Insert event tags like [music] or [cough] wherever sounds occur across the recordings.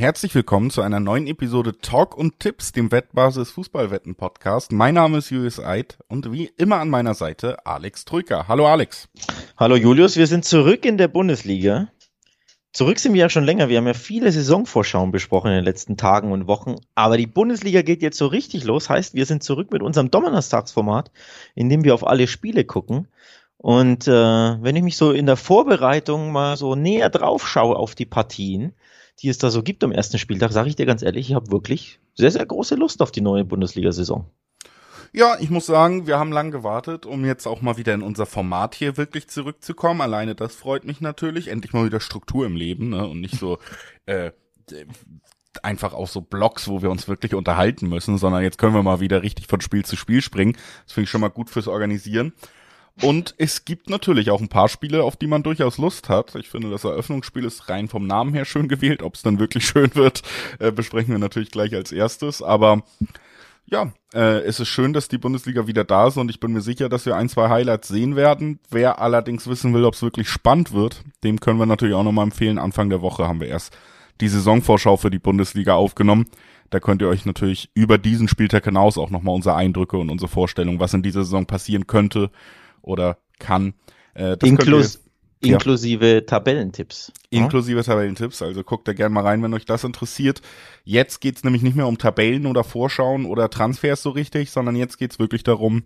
Herzlich willkommen zu einer neuen Episode Talk und Tipps, dem Wettbasis Fußballwetten Podcast. Mein Name ist Julius Eid und wie immer an meiner Seite Alex Trücker. Hallo Alex. Hallo Julius, wir sind zurück in der Bundesliga. Zurück sind wir ja schon länger. Wir haben ja viele Saisonvorschauen besprochen in den letzten Tagen und Wochen. Aber die Bundesliga geht jetzt so richtig los. Heißt, wir sind zurück mit unserem Donnerstagsformat, in dem wir auf alle Spiele gucken. Und äh, wenn ich mich so in der Vorbereitung mal so näher drauf schaue auf die Partien, die es da so gibt am ersten Spieltag, sage ich dir ganz ehrlich, ich habe wirklich sehr, sehr große Lust auf die neue Bundesliga-Saison. Ja, ich muss sagen, wir haben lang gewartet, um jetzt auch mal wieder in unser Format hier wirklich zurückzukommen. Alleine das freut mich natürlich. Endlich mal wieder Struktur im Leben ne? und nicht so [laughs] äh, einfach auch so Blogs, wo wir uns wirklich unterhalten müssen, sondern jetzt können wir mal wieder richtig von Spiel zu Spiel springen. Das finde ich schon mal gut fürs Organisieren. Und es gibt natürlich auch ein paar Spiele, auf die man durchaus Lust hat. Ich finde, das Eröffnungsspiel ist rein vom Namen her schön gewählt. Ob es dann wirklich [laughs] schön wird, äh, besprechen wir natürlich gleich als erstes. Aber ja, äh, es ist schön, dass die Bundesliga wieder da ist und ich bin mir sicher, dass wir ein, zwei Highlights sehen werden. Wer allerdings wissen will, ob es wirklich spannend wird, dem können wir natürlich auch nochmal empfehlen. Anfang der Woche haben wir erst die Saisonvorschau für die Bundesliga aufgenommen. Da könnt ihr euch natürlich über diesen Spieltag hinaus auch nochmal unsere Eindrücke und unsere Vorstellung, was in dieser Saison passieren könnte, oder kann. Äh, das Inklus ihr, inklusive ja. Tabellentipps. Inklusive Tabellentipps, also guckt da gerne mal rein, wenn euch das interessiert. Jetzt geht's nämlich nicht mehr um Tabellen oder Vorschauen oder Transfers so richtig, sondern jetzt geht's wirklich darum,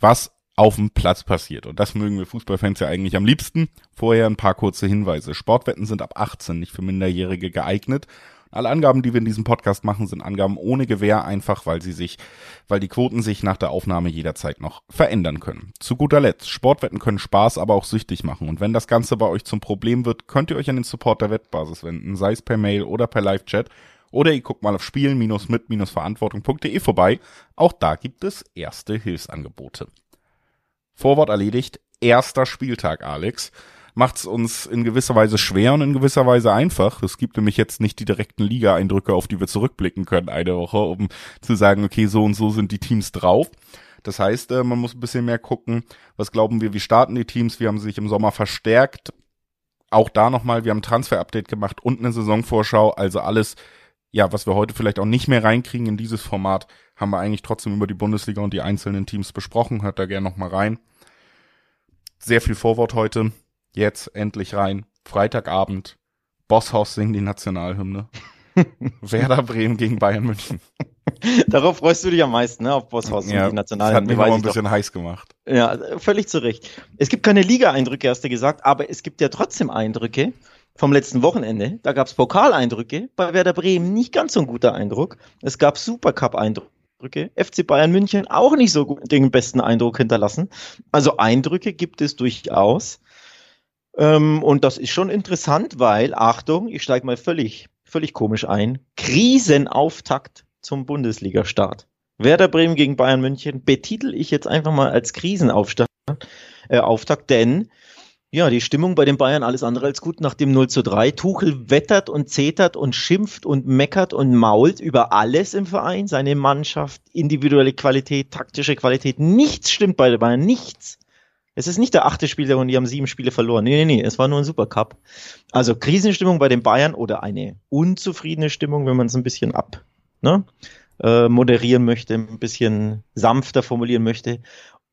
was auf dem Platz passiert. Und das mögen wir Fußballfans ja eigentlich am liebsten. Vorher ein paar kurze Hinweise. Sportwetten sind ab 18 nicht für Minderjährige geeignet. Alle Angaben, die wir in diesem Podcast machen, sind Angaben ohne Gewähr, einfach weil sie sich, weil die Quoten sich nach der Aufnahme jederzeit noch verändern können. Zu guter Letzt, Sportwetten können Spaß, aber auch süchtig machen. Und wenn das Ganze bei euch zum Problem wird, könnt ihr euch an den Support der Wettbasis wenden, sei es per Mail oder per Live-Chat. Oder ihr guckt mal auf spielen-mit-verantwortung.de vorbei. Auch da gibt es erste Hilfsangebote. Vorwort erledigt. Erster Spieltag, Alex macht es uns in gewisser Weise schwer und in gewisser Weise einfach. Es gibt nämlich jetzt nicht die direkten Liga-Eindrücke, auf die wir zurückblicken können eine Woche, um zu sagen, okay, so und so sind die Teams drauf. Das heißt, äh, man muss ein bisschen mehr gucken, was glauben wir, wie starten die Teams, wie haben sie sich im Sommer verstärkt. Auch da nochmal, wir haben ein Transfer-Update gemacht und eine Saisonvorschau, also alles, ja, was wir heute vielleicht auch nicht mehr reinkriegen in dieses Format, haben wir eigentlich trotzdem über die Bundesliga und die einzelnen Teams besprochen. Hört da gerne nochmal rein. Sehr viel Vorwort heute jetzt endlich rein. Freitagabend. Bosshaus singen die Nationalhymne. [laughs] Werder Bremen gegen Bayern München. [laughs] Darauf freust du dich am meisten, ne? Auf Bosshaus ja, und die Nationalhymne. Das hat mich auch ein bisschen doch. heiß gemacht. Ja, völlig zu Recht. Es gibt keine Liga-Eindrücke, hast du gesagt, aber es gibt ja trotzdem Eindrücke vom letzten Wochenende. Da gab es Pokaleindrücke. Bei Werder Bremen nicht ganz so ein guter Eindruck. Es gab Supercup-Eindrücke. FC Bayern München auch nicht so den besten Eindruck hinterlassen. Also Eindrücke gibt es durchaus. Ähm, und das ist schon interessant, weil, Achtung, ich steige mal völlig, völlig komisch ein. Krisenauftakt zum Bundesliga-Start. Werder Bremen gegen Bayern München betitel ich jetzt einfach mal als Krisenauftakt, äh, Auftakt, denn ja, die Stimmung bei den Bayern alles andere als gut nach dem 0 zu 3. Tuchel wettert und zetert und schimpft und meckert und mault über alles im Verein, seine Mannschaft, individuelle Qualität, taktische Qualität. Nichts stimmt bei den Bayern, nichts. Es ist nicht der achte Spieler und die haben sieben Spiele verloren. Nee, nee, nee, es war nur ein Supercup. Also Krisenstimmung bei den Bayern oder eine unzufriedene Stimmung, wenn man es ein bisschen ab ne, äh, moderieren möchte, ein bisschen sanfter formulieren möchte.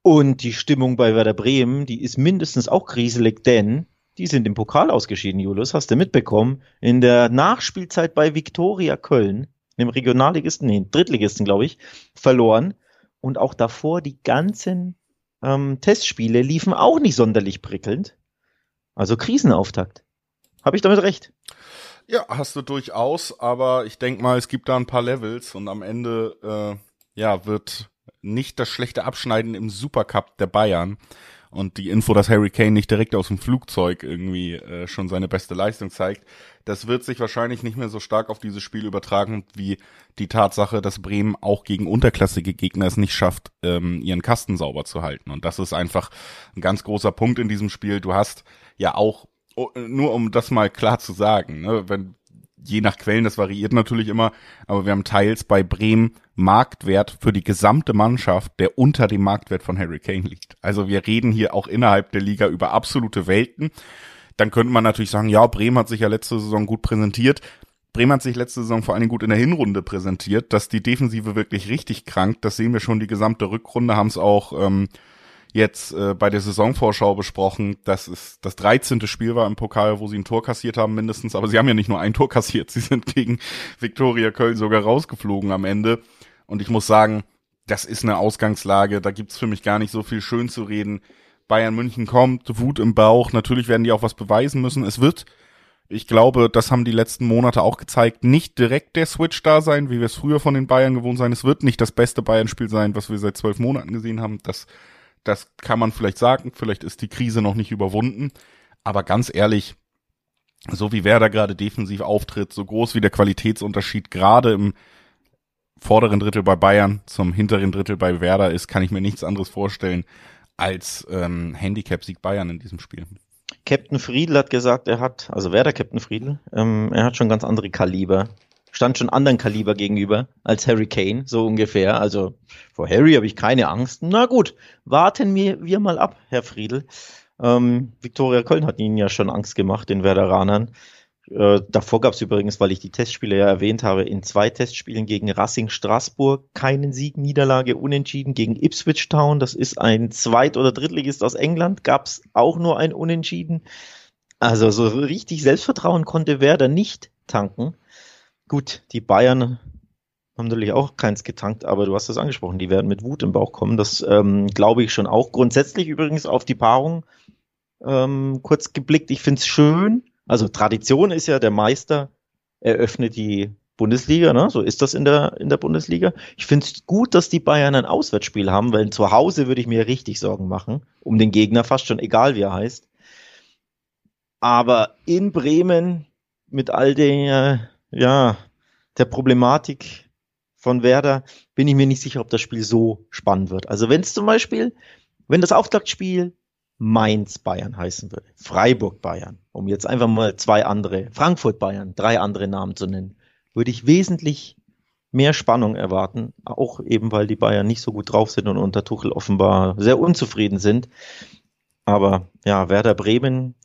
Und die Stimmung bei Werder Bremen, die ist mindestens auch kriselig, denn die sind im Pokal ausgeschieden, Julius, hast du mitbekommen. In der Nachspielzeit bei Viktoria Köln, dem Regionalligisten, nee, Drittligisten, glaube ich, verloren. Und auch davor die ganzen ähm, Testspiele liefen auch nicht sonderlich prickelnd. Also Krisenauftakt. Habe ich damit recht? Ja, hast du durchaus, aber ich denke mal, es gibt da ein paar Levels und am Ende äh, ja wird nicht das schlechte Abschneiden im Supercup der Bayern und die Info, dass Harry Kane nicht direkt aus dem Flugzeug irgendwie äh, schon seine beste Leistung zeigt, das wird sich wahrscheinlich nicht mehr so stark auf dieses Spiel übertragen, wie die Tatsache, dass Bremen auch gegen unterklassige Gegner es nicht schafft, ähm, ihren Kasten sauber zu halten. Und das ist einfach ein ganz großer Punkt in diesem Spiel. Du hast ja auch, oh, nur um das mal klar zu sagen, ne, wenn je nach Quellen, das variiert natürlich immer, aber wir haben teils bei Bremen Marktwert für die gesamte Mannschaft, der unter dem Marktwert von Harry Kane liegt. Also wir reden hier auch innerhalb der Liga über absolute Welten. Dann könnte man natürlich sagen, ja, Bremen hat sich ja letzte Saison gut präsentiert. Bremen hat sich letzte Saison vor allen Dingen gut in der Hinrunde präsentiert, dass die Defensive wirklich richtig krank. Das sehen wir schon die gesamte Rückrunde, haben es auch ähm, jetzt äh, bei der Saisonvorschau besprochen, dass es das 13. Spiel war im Pokal, wo sie ein Tor kassiert haben mindestens. Aber sie haben ja nicht nur ein Tor kassiert, [laughs] sie sind gegen Viktoria Köln sogar rausgeflogen am Ende. Und ich muss sagen, das ist eine Ausgangslage, da gibt's für mich gar nicht so viel schön zu reden. Bayern München kommt, Wut im Bauch, natürlich werden die auch was beweisen müssen. Es wird, ich glaube, das haben die letzten Monate auch gezeigt, nicht direkt der Switch da sein, wie wir es früher von den Bayern gewohnt sein. Es wird nicht das beste Bayern-Spiel sein, was wir seit zwölf Monaten gesehen haben. Das das kann man vielleicht sagen. Vielleicht ist die Krise noch nicht überwunden. Aber ganz ehrlich, so wie Werder gerade defensiv auftritt, so groß wie der Qualitätsunterschied gerade im vorderen Drittel bei Bayern zum hinteren Drittel bei Werder ist, kann ich mir nichts anderes vorstellen als ähm, Handicap-Sieg Bayern in diesem Spiel. Captain Friedl hat gesagt, er hat, also Werder Captain Friedl, ähm, er hat schon ganz andere Kaliber stand schon anderen Kaliber gegenüber als Harry Kane, so ungefähr. Also vor Harry habe ich keine Angst. Na gut, warten wir, wir mal ab, Herr Friedel. Ähm, Viktoria Köln hat ihnen ja schon Angst gemacht, den Werderanern. Äh, davor gab es übrigens, weil ich die Testspiele ja erwähnt habe, in zwei Testspielen gegen Racing Straßburg keinen Sieg, Niederlage, Unentschieden gegen Ipswich Town. Das ist ein Zweit- oder Drittligist aus England. Gab es auch nur ein Unentschieden. Also so richtig Selbstvertrauen konnte Werder nicht tanken. Gut, die Bayern haben natürlich auch keins getankt, aber du hast das angesprochen, die werden mit Wut im Bauch kommen. Das ähm, glaube ich schon auch. Grundsätzlich übrigens auf die Paarung ähm, kurz geblickt. Ich finde es schön. Also Tradition ist ja, der Meister eröffnet die Bundesliga, ne? so ist das in der, in der Bundesliga. Ich finde es gut, dass die Bayern ein Auswärtsspiel haben, weil zu Hause würde ich mir richtig Sorgen machen, um den Gegner, fast schon egal wie er heißt. Aber in Bremen mit all den ja, der Problematik von Werder bin ich mir nicht sicher, ob das Spiel so spannend wird. Also wenn es zum Beispiel, wenn das Auftaktspiel Mainz Bayern heißen würde, Freiburg Bayern, um jetzt einfach mal zwei andere, Frankfurt Bayern, drei andere Namen zu nennen, würde ich wesentlich mehr Spannung erwarten, auch eben weil die Bayern nicht so gut drauf sind und unter Tuchel offenbar sehr unzufrieden sind. Aber ja, Werder Bremen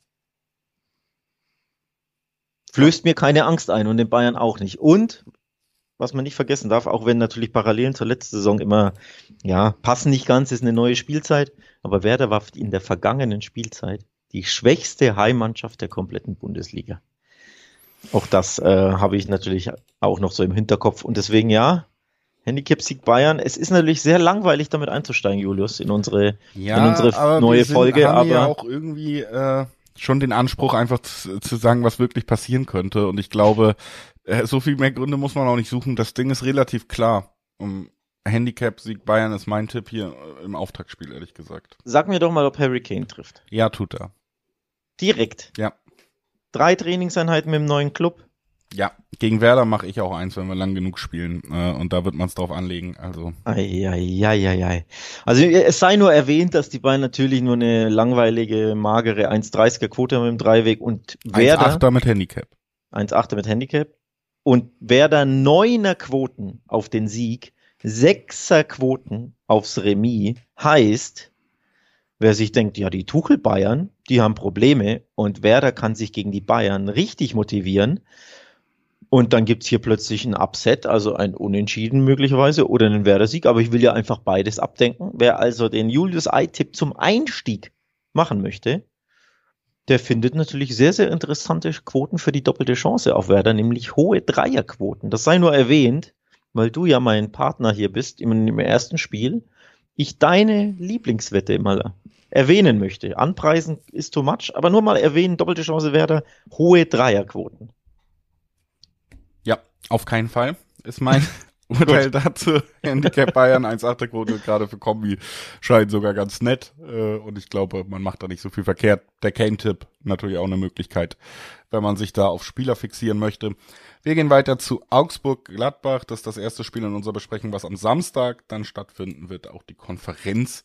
flößt mir keine Angst ein und den Bayern auch nicht. Und was man nicht vergessen darf, auch wenn natürlich Parallelen zur letzten Saison immer, ja, passen nicht ganz, ist eine neue Spielzeit, aber Werder war in der vergangenen Spielzeit die schwächste Heimmannschaft der kompletten Bundesliga. Auch das äh, habe ich natürlich auch noch so im Hinterkopf und deswegen ja, Handicap-Sieg Bayern. Es ist natürlich sehr langweilig, damit einzusteigen, Julius, in unsere, ja, in unsere neue sind, Folge. Haben aber ja auch irgendwie äh, schon den Anspruch, einfach zu, zu, sagen, was wirklich passieren könnte. Und ich glaube, äh, so viel mehr Gründe muss man auch nicht suchen. Das Ding ist relativ klar. Um Handicap-Sieg Bayern ist mein Tipp hier äh, im Auftaktspiel, ehrlich gesagt. Sag mir doch mal, ob Harry Kane trifft. Ja, tut er. Direkt. Ja. Drei Trainingseinheiten mit dem neuen Club. Ja, gegen Werder mache ich auch eins, wenn wir lang genug spielen. Äh, und da wird man es drauf anlegen. Also. Eieieiei. Also es sei nur erwähnt, dass die beiden natürlich nur eine langweilige, magere 1,30er Quote haben im Dreiweg und Werder. 1,8er mit Handicap. 1,8er mit Handicap. Und Werder neuner Quoten auf den Sieg, sechser Quoten aufs Remis heißt, wer sich denkt, ja, die Tuchel Bayern, die haben Probleme und Werder kann sich gegen die Bayern richtig motivieren und dann gibt's hier plötzlich ein Upset, also ein Unentschieden möglicherweise oder einen Werder-Sieg. Aber ich will ja einfach beides abdenken. Wer also den Julius Ei-Tipp zum Einstieg machen möchte, der findet natürlich sehr, sehr interessante Quoten für die doppelte Chance auf Werder, nämlich hohe Dreierquoten. Das sei nur erwähnt, weil du ja mein Partner hier bist im, im ersten Spiel. Ich deine Lieblingswette mal erwähnen möchte. Anpreisen ist too much, aber nur mal erwähnen, doppelte Chance Werder, hohe Dreierquoten. Auf keinen Fall ist mein [laughs] Urteil dazu. [laughs] Handicap Bayern 1,8er Quote gerade für Kombi scheint sogar ganz nett. Äh, und ich glaube, man macht da nicht so viel verkehrt. Der Kane-Tipp natürlich auch eine Möglichkeit, wenn man sich da auf Spieler fixieren möchte. Wir gehen weiter zu Augsburg-Gladbach. Das ist das erste Spiel in unserer Besprechung, was am Samstag dann stattfinden wird. Auch die Konferenz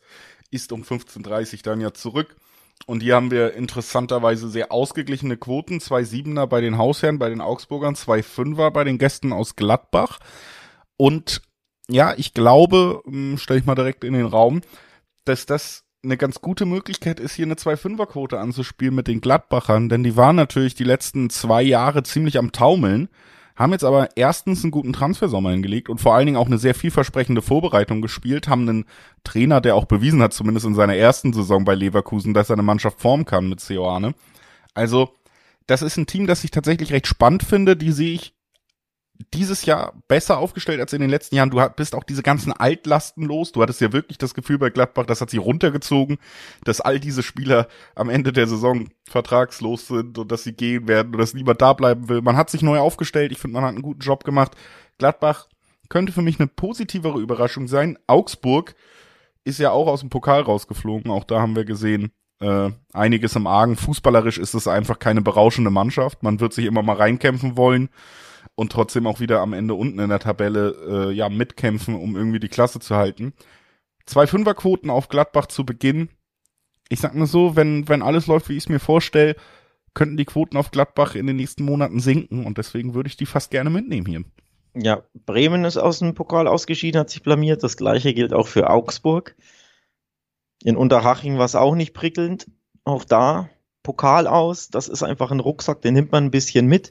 ist um 15.30 Uhr dann ja zurück. Und hier haben wir interessanterweise sehr ausgeglichene Quoten. Zwei Siebener bei den Hausherren, bei den Augsburgern, zwei Fünfer bei den Gästen aus Gladbach. Und ja, ich glaube, hm, stelle ich mal direkt in den Raum, dass das eine ganz gute Möglichkeit ist, hier eine Zwei-Fünfer-Quote anzuspielen mit den Gladbachern, denn die waren natürlich die letzten zwei Jahre ziemlich am Taumeln, haben jetzt aber erstens einen guten Transfersommer hingelegt und vor allen Dingen auch eine sehr vielversprechende Vorbereitung gespielt, haben einen Trainer, der auch bewiesen hat, zumindest in seiner ersten Saison bei Leverkusen, dass er eine Mannschaft formen kann mit Seoane. Also, das ist ein Team, das ich tatsächlich recht spannend finde. Die sehe ich dieses Jahr besser aufgestellt als in den letzten Jahren. Du bist auch diese ganzen Altlasten los. Du hattest ja wirklich das Gefühl bei Gladbach, das hat sie runtergezogen, dass all diese Spieler am Ende der Saison vertragslos sind und dass sie gehen werden und dass niemand da bleiben will. Man hat sich neu aufgestellt. Ich finde, man hat einen guten Job gemacht. Gladbach könnte für mich eine positivere Überraschung sein. Augsburg ist ja auch aus dem Pokal rausgeflogen. Auch da haben wir gesehen, äh, einiges im Argen. Fußballerisch ist es einfach keine berauschende Mannschaft. Man wird sich immer mal reinkämpfen wollen und trotzdem auch wieder am Ende unten in der Tabelle äh, ja mitkämpfen, um irgendwie die Klasse zu halten. Zwei Fünferquoten auf Gladbach zu Beginn. Ich sag nur so, wenn, wenn alles läuft, wie ich es mir vorstelle, könnten die Quoten auf Gladbach in den nächsten Monaten sinken und deswegen würde ich die fast gerne mitnehmen hier. Ja, Bremen ist aus dem Pokal ausgeschieden, hat sich blamiert. Das gleiche gilt auch für Augsburg. In Unterhaching war es auch nicht prickelnd. Auch da Pokal aus. Das ist einfach ein Rucksack, den nimmt man ein bisschen mit.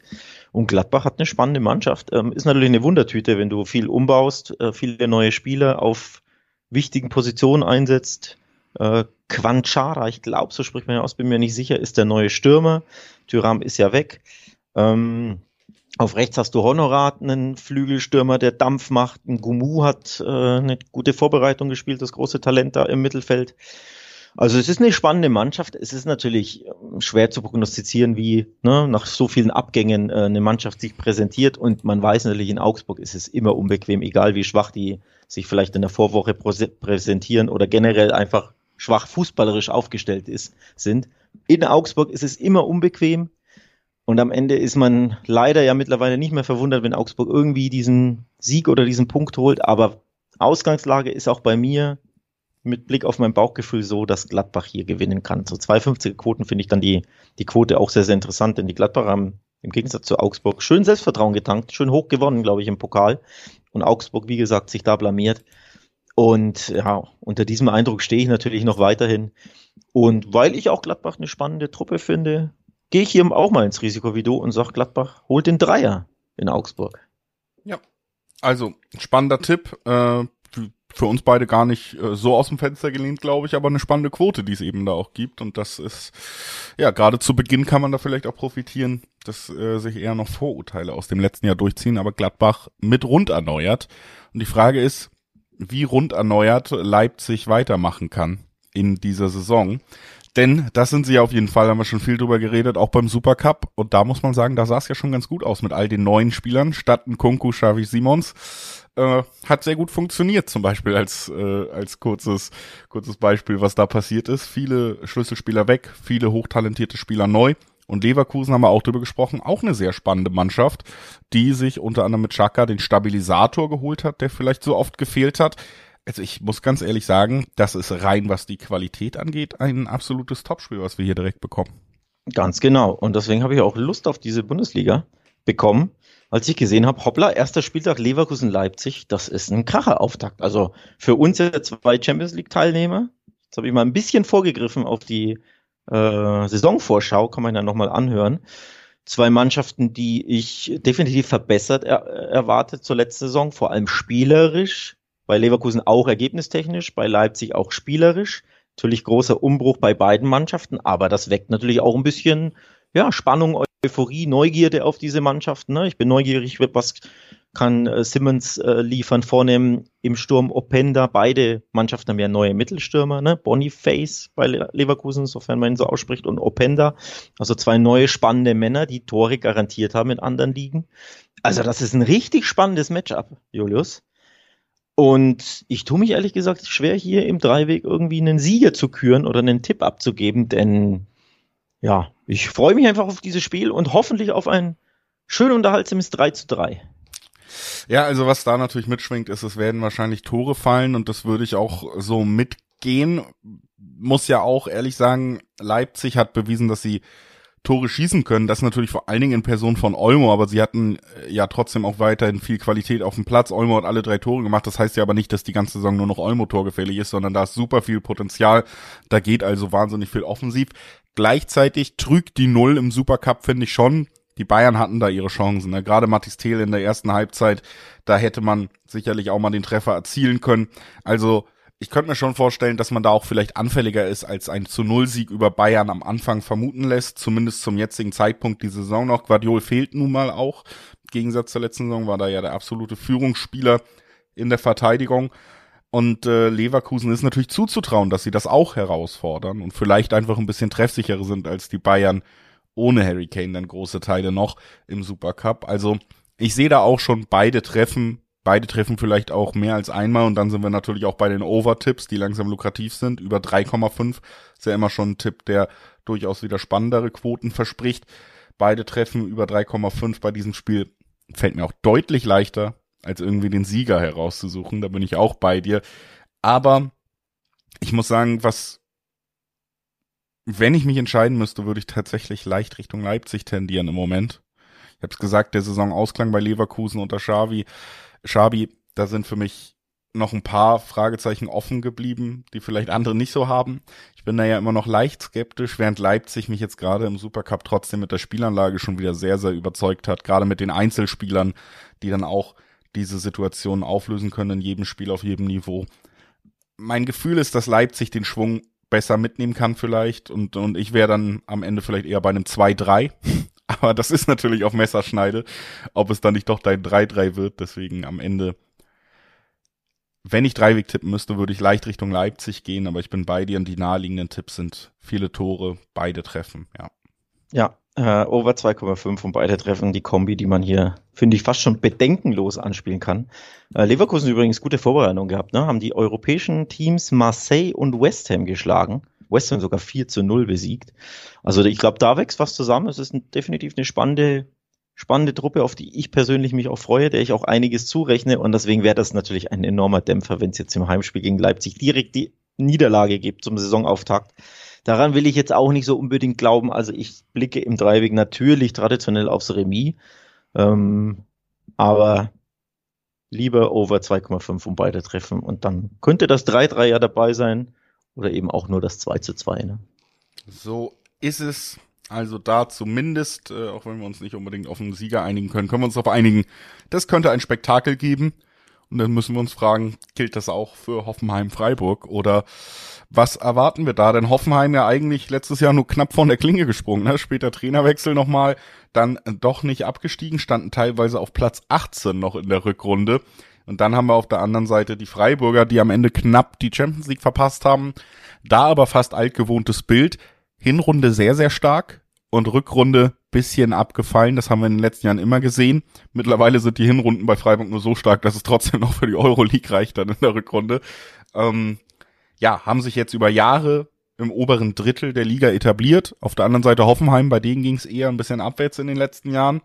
Und Gladbach hat eine spannende Mannschaft. Ähm, ist natürlich eine Wundertüte, wenn du viel umbaust, äh, viele neue Spieler auf wichtigen Positionen einsetzt. Äh, Quanchara, ich glaube, so spricht man ja aus, bin mir nicht sicher, ist der neue Stürmer. Tyram ist ja weg. Ähm, auf rechts hast du Honorat, einen Flügelstürmer, der Dampf macht. Ein Gumu hat äh, eine gute Vorbereitung gespielt, das große Talent da im Mittelfeld. Also es ist eine spannende Mannschaft. Es ist natürlich ähm, schwer zu prognostizieren, wie ne, nach so vielen Abgängen äh, eine Mannschaft sich präsentiert. Und man weiß natürlich, in Augsburg ist es immer unbequem, egal wie schwach die sich vielleicht in der Vorwoche präsentieren oder generell einfach schwach fußballerisch aufgestellt ist, sind. In Augsburg ist es immer unbequem. Und am Ende ist man leider ja mittlerweile nicht mehr verwundert, wenn Augsburg irgendwie diesen Sieg oder diesen Punkt holt. Aber Ausgangslage ist auch bei mir mit Blick auf mein Bauchgefühl so, dass Gladbach hier gewinnen kann. So 250 Quoten finde ich dann die, die Quote auch sehr, sehr interessant, denn die Gladbacher haben im Gegensatz zu Augsburg schön Selbstvertrauen getankt, schön hoch gewonnen, glaube ich, im Pokal. Und Augsburg, wie gesagt, sich da blamiert. Und ja, unter diesem Eindruck stehe ich natürlich noch weiterhin. Und weil ich auch Gladbach eine spannende Truppe finde, gehe ich hier auch mal ins Risiko wie du und sage, Gladbach holt den Dreier in Augsburg. Ja, also spannender Tipp. Äh, für uns beide gar nicht äh, so aus dem Fenster gelehnt, glaube ich, aber eine spannende Quote, die es eben da auch gibt. Und das ist, ja, gerade zu Beginn kann man da vielleicht auch profitieren, dass äh, sich eher noch Vorurteile aus dem letzten Jahr durchziehen, aber Gladbach mit rund erneuert. Und die Frage ist, wie rund erneuert Leipzig weitermachen kann in dieser Saison. Denn das sind sie auf jeden Fall, haben wir schon viel drüber geredet, auch beim Supercup. Und da muss man sagen, da sah es ja schon ganz gut aus mit all den neuen Spielern, statt ein Kunku, Xavi Simons äh, hat sehr gut funktioniert, zum Beispiel als, äh, als kurzes, kurzes Beispiel, was da passiert ist. Viele Schlüsselspieler weg, viele hochtalentierte Spieler neu. Und Leverkusen haben wir auch drüber gesprochen, auch eine sehr spannende Mannschaft, die sich unter anderem mit Chaka den Stabilisator geholt hat, der vielleicht so oft gefehlt hat. Also ich muss ganz ehrlich sagen, das ist rein, was die Qualität angeht, ein absolutes Topspiel, was wir hier direkt bekommen. Ganz genau. Und deswegen habe ich auch Lust auf diese Bundesliga bekommen als ich gesehen habe, hoppla, erster Spieltag Leverkusen-Leipzig, das ist ein Kracher-Auftakt. Also für uns ja zwei Champions League-Teilnehmer. Jetzt habe ich mal ein bisschen vorgegriffen auf die äh, Saisonvorschau, kann man ja nochmal anhören. Zwei Mannschaften, die ich definitiv verbessert er erwartet zur letzten Saison, vor allem spielerisch. Bei Leverkusen auch ergebnistechnisch, bei Leipzig auch spielerisch. Natürlich großer Umbruch bei beiden Mannschaften, aber das weckt natürlich auch ein bisschen ja, Spannung, Euphorie, Neugierde auf diese Mannschaften. Ne? Ich bin neugierig, was kann äh, Simmons äh, liefern. Vornehmen im Sturm Openda. Beide Mannschaften haben ja neue Mittelstürmer. Ne? Boniface bei Leverkusen, sofern man ihn so ausspricht, und Openda. Also zwei neue spannende Männer, die Tore garantiert haben in anderen Ligen. Also das ist ein richtig spannendes Matchup, Julius. Und ich tue mich ehrlich gesagt schwer, hier im Dreiweg irgendwie einen Sieger zu küren oder einen Tipp abzugeben, denn ja, ich freue mich einfach auf dieses Spiel und hoffentlich auf ein schön unterhaltsames 3 zu 3. Ja, also was da natürlich mitschwingt, ist, es werden wahrscheinlich Tore fallen und das würde ich auch so mitgehen. Muss ja auch ehrlich sagen, Leipzig hat bewiesen, dass sie Tore schießen können. Das natürlich vor allen Dingen in Person von Olmo, aber sie hatten äh, ja trotzdem auch weiterhin viel Qualität auf dem Platz. Olmo hat alle drei Tore gemacht. Das heißt ja aber nicht, dass die ganze Saison nur noch Olmo torgefährlich ist, sondern da ist super viel Potenzial. Da geht also wahnsinnig viel offensiv. Gleichzeitig trügt die Null im Supercup, finde ich schon, die Bayern hatten da ihre Chancen. Ne? Gerade Mathis Thiel in der ersten Halbzeit, da hätte man sicherlich auch mal den Treffer erzielen können. Also ich könnte mir schon vorstellen, dass man da auch vielleicht anfälliger ist, als ein zu Null Sieg über Bayern am Anfang vermuten lässt. Zumindest zum jetzigen Zeitpunkt die Saison noch. Guardiol fehlt nun mal auch. Im Gegensatz zur letzten Saison war da ja der absolute Führungsspieler in der Verteidigung. Und äh, Leverkusen ist natürlich zuzutrauen, dass sie das auch herausfordern und vielleicht einfach ein bisschen treffsicherer sind als die Bayern ohne Harry Kane dann große Teile noch im Supercup. Also ich sehe da auch schon beide Treffen, beide Treffen vielleicht auch mehr als einmal und dann sind wir natürlich auch bei den Over-Tipps, die langsam lukrativ sind. Über 3,5 ist ja immer schon ein Tipp, der durchaus wieder spannendere Quoten verspricht. Beide Treffen über 3,5 bei diesem Spiel fällt mir auch deutlich leichter als irgendwie den Sieger herauszusuchen. Da bin ich auch bei dir. Aber ich muss sagen, was, wenn ich mich entscheiden müsste, würde ich tatsächlich leicht Richtung Leipzig tendieren im Moment. Ich habe es gesagt, der Saisonausklang bei Leverkusen unter Xavi, Xabi, da sind für mich noch ein paar Fragezeichen offen geblieben, die vielleicht andere nicht so haben. Ich bin da ja immer noch leicht skeptisch, während Leipzig mich jetzt gerade im Supercup trotzdem mit der Spielanlage schon wieder sehr, sehr überzeugt hat. Gerade mit den Einzelspielern, die dann auch diese Situation auflösen können in jedem Spiel auf jedem Niveau. Mein Gefühl ist, dass Leipzig den Schwung besser mitnehmen kann vielleicht und, und ich wäre dann am Ende vielleicht eher bei einem 2-3. [laughs] Aber das ist natürlich auf Messerschneide, ob es dann nicht doch dein 3-3 wird. Deswegen am Ende, wenn ich Dreiweg tippen müsste, würde ich leicht Richtung Leipzig gehen, aber ich bin bei dir und die naheliegenden Tipps sind viele Tore, beide treffen, ja. Ja, äh, over 2,5 und beide treffen die Kombi, die man hier, finde ich, fast schon bedenkenlos anspielen kann. Äh, Leverkusen übrigens gute Vorbereitung gehabt, ne? haben die europäischen Teams Marseille und West Ham geschlagen. West Ham sogar 4 zu 0 besiegt. Also ich glaube, da wächst was zusammen. Es ist ein, definitiv eine spannende, spannende Truppe, auf die ich persönlich mich auch freue, der ich auch einiges zurechne. Und deswegen wäre das natürlich ein enormer Dämpfer, wenn es jetzt im Heimspiel gegen Leipzig direkt die Niederlage gibt zum Saisonauftakt. Daran will ich jetzt auch nicht so unbedingt glauben. Also ich blicke im Dreiweg natürlich traditionell aufs Remis. Ähm, aber lieber over 2,5 um beide treffen. Und dann könnte das 3-3 ja dabei sein. Oder eben auch nur das 2 zu 2. Ne? So ist es. Also da zumindest, äh, auch wenn wir uns nicht unbedingt auf einen Sieger einigen können, können wir uns darauf einigen, das könnte ein Spektakel geben. Und dann müssen wir uns fragen, gilt das auch für Hoffenheim-Freiburg oder was erwarten wir da? Denn Hoffenheim ja eigentlich letztes Jahr nur knapp von der Klinge gesprungen, ne? Später Trainerwechsel nochmal, dann doch nicht abgestiegen, standen teilweise auf Platz 18 noch in der Rückrunde. Und dann haben wir auf der anderen Seite die Freiburger, die am Ende knapp die Champions League verpasst haben. Da aber fast altgewohntes Bild. Hinrunde sehr, sehr stark und Rückrunde bisschen abgefallen. Das haben wir in den letzten Jahren immer gesehen. Mittlerweile sind die Hinrunden bei Freiburg nur so stark, dass es trotzdem [laughs] noch für die Euroleague reicht dann in der Rückrunde. Ähm, ja, haben sich jetzt über Jahre im oberen Drittel der Liga etabliert. Auf der anderen Seite Hoffenheim, bei denen ging es eher ein bisschen abwärts in den letzten Jahren.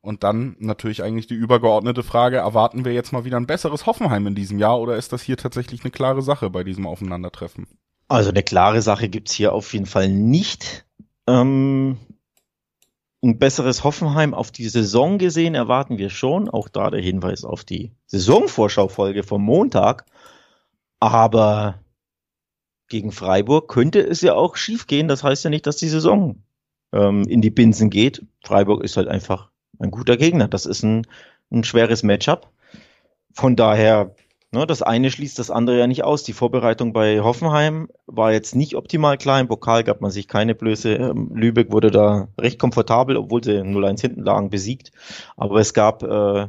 Und dann natürlich eigentlich die übergeordnete Frage, erwarten wir jetzt mal wieder ein besseres Hoffenheim in diesem Jahr oder ist das hier tatsächlich eine klare Sache bei diesem Aufeinandertreffen? Also eine klare Sache gibt's hier auf jeden Fall nicht. Ähm, ein besseres Hoffenheim auf die Saison gesehen erwarten wir schon. Auch da der Hinweis auf die Saisonvorschaufolge vom Montag. Aber gegen Freiburg könnte es ja auch schief gehen. Das heißt ja nicht, dass die Saison ähm, in die Binsen geht. Freiburg ist halt einfach ein guter Gegner. Das ist ein, ein schweres Matchup. Von daher, ne, das eine schließt das andere ja nicht aus. Die Vorbereitung bei Hoffenheim war jetzt nicht optimal klar. Im Pokal gab man sich keine Blöße. Ähm, Lübeck wurde da recht komfortabel, obwohl sie 0-1 hinten lagen, besiegt. Aber es gab äh,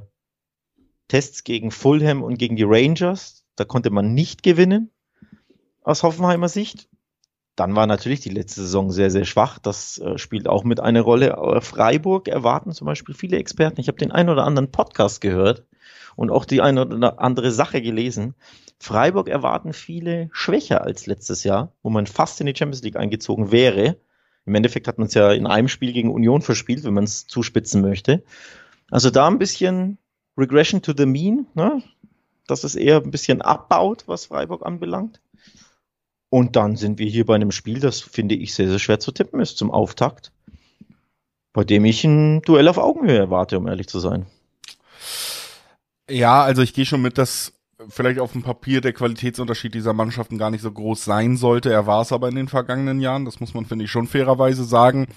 Tests gegen Fulham und gegen die Rangers. Da konnte man nicht gewinnen aus Hoffenheimer Sicht. Dann war natürlich die letzte Saison sehr, sehr schwach. Das äh, spielt auch mit eine Rolle. Äh, Freiburg erwarten zum Beispiel viele Experten. Ich habe den einen oder anderen Podcast gehört und auch die eine oder andere Sache gelesen. Freiburg erwarten viele schwächer als letztes Jahr, wo man fast in die Champions League eingezogen wäre. Im Endeffekt hat man es ja in einem Spiel gegen Union verspielt, wenn man es zuspitzen möchte. Also da ein bisschen Regression to the Mean, ne? dass es eher ein bisschen abbaut, was Freiburg anbelangt. Und dann sind wir hier bei einem Spiel, das finde ich sehr, sehr schwer zu tippen ist zum Auftakt, bei dem ich ein Duell auf Augenhöhe erwarte, um ehrlich zu sein. Ja, also ich gehe schon mit, dass vielleicht auf dem Papier der Qualitätsunterschied dieser Mannschaften gar nicht so groß sein sollte. Er war es aber in den vergangenen Jahren, das muss man, finde ich, schon fairerweise sagen.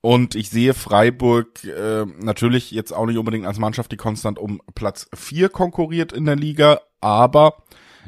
Und ich sehe Freiburg äh, natürlich jetzt auch nicht unbedingt als Mannschaft, die konstant um Platz 4 konkurriert in der Liga, aber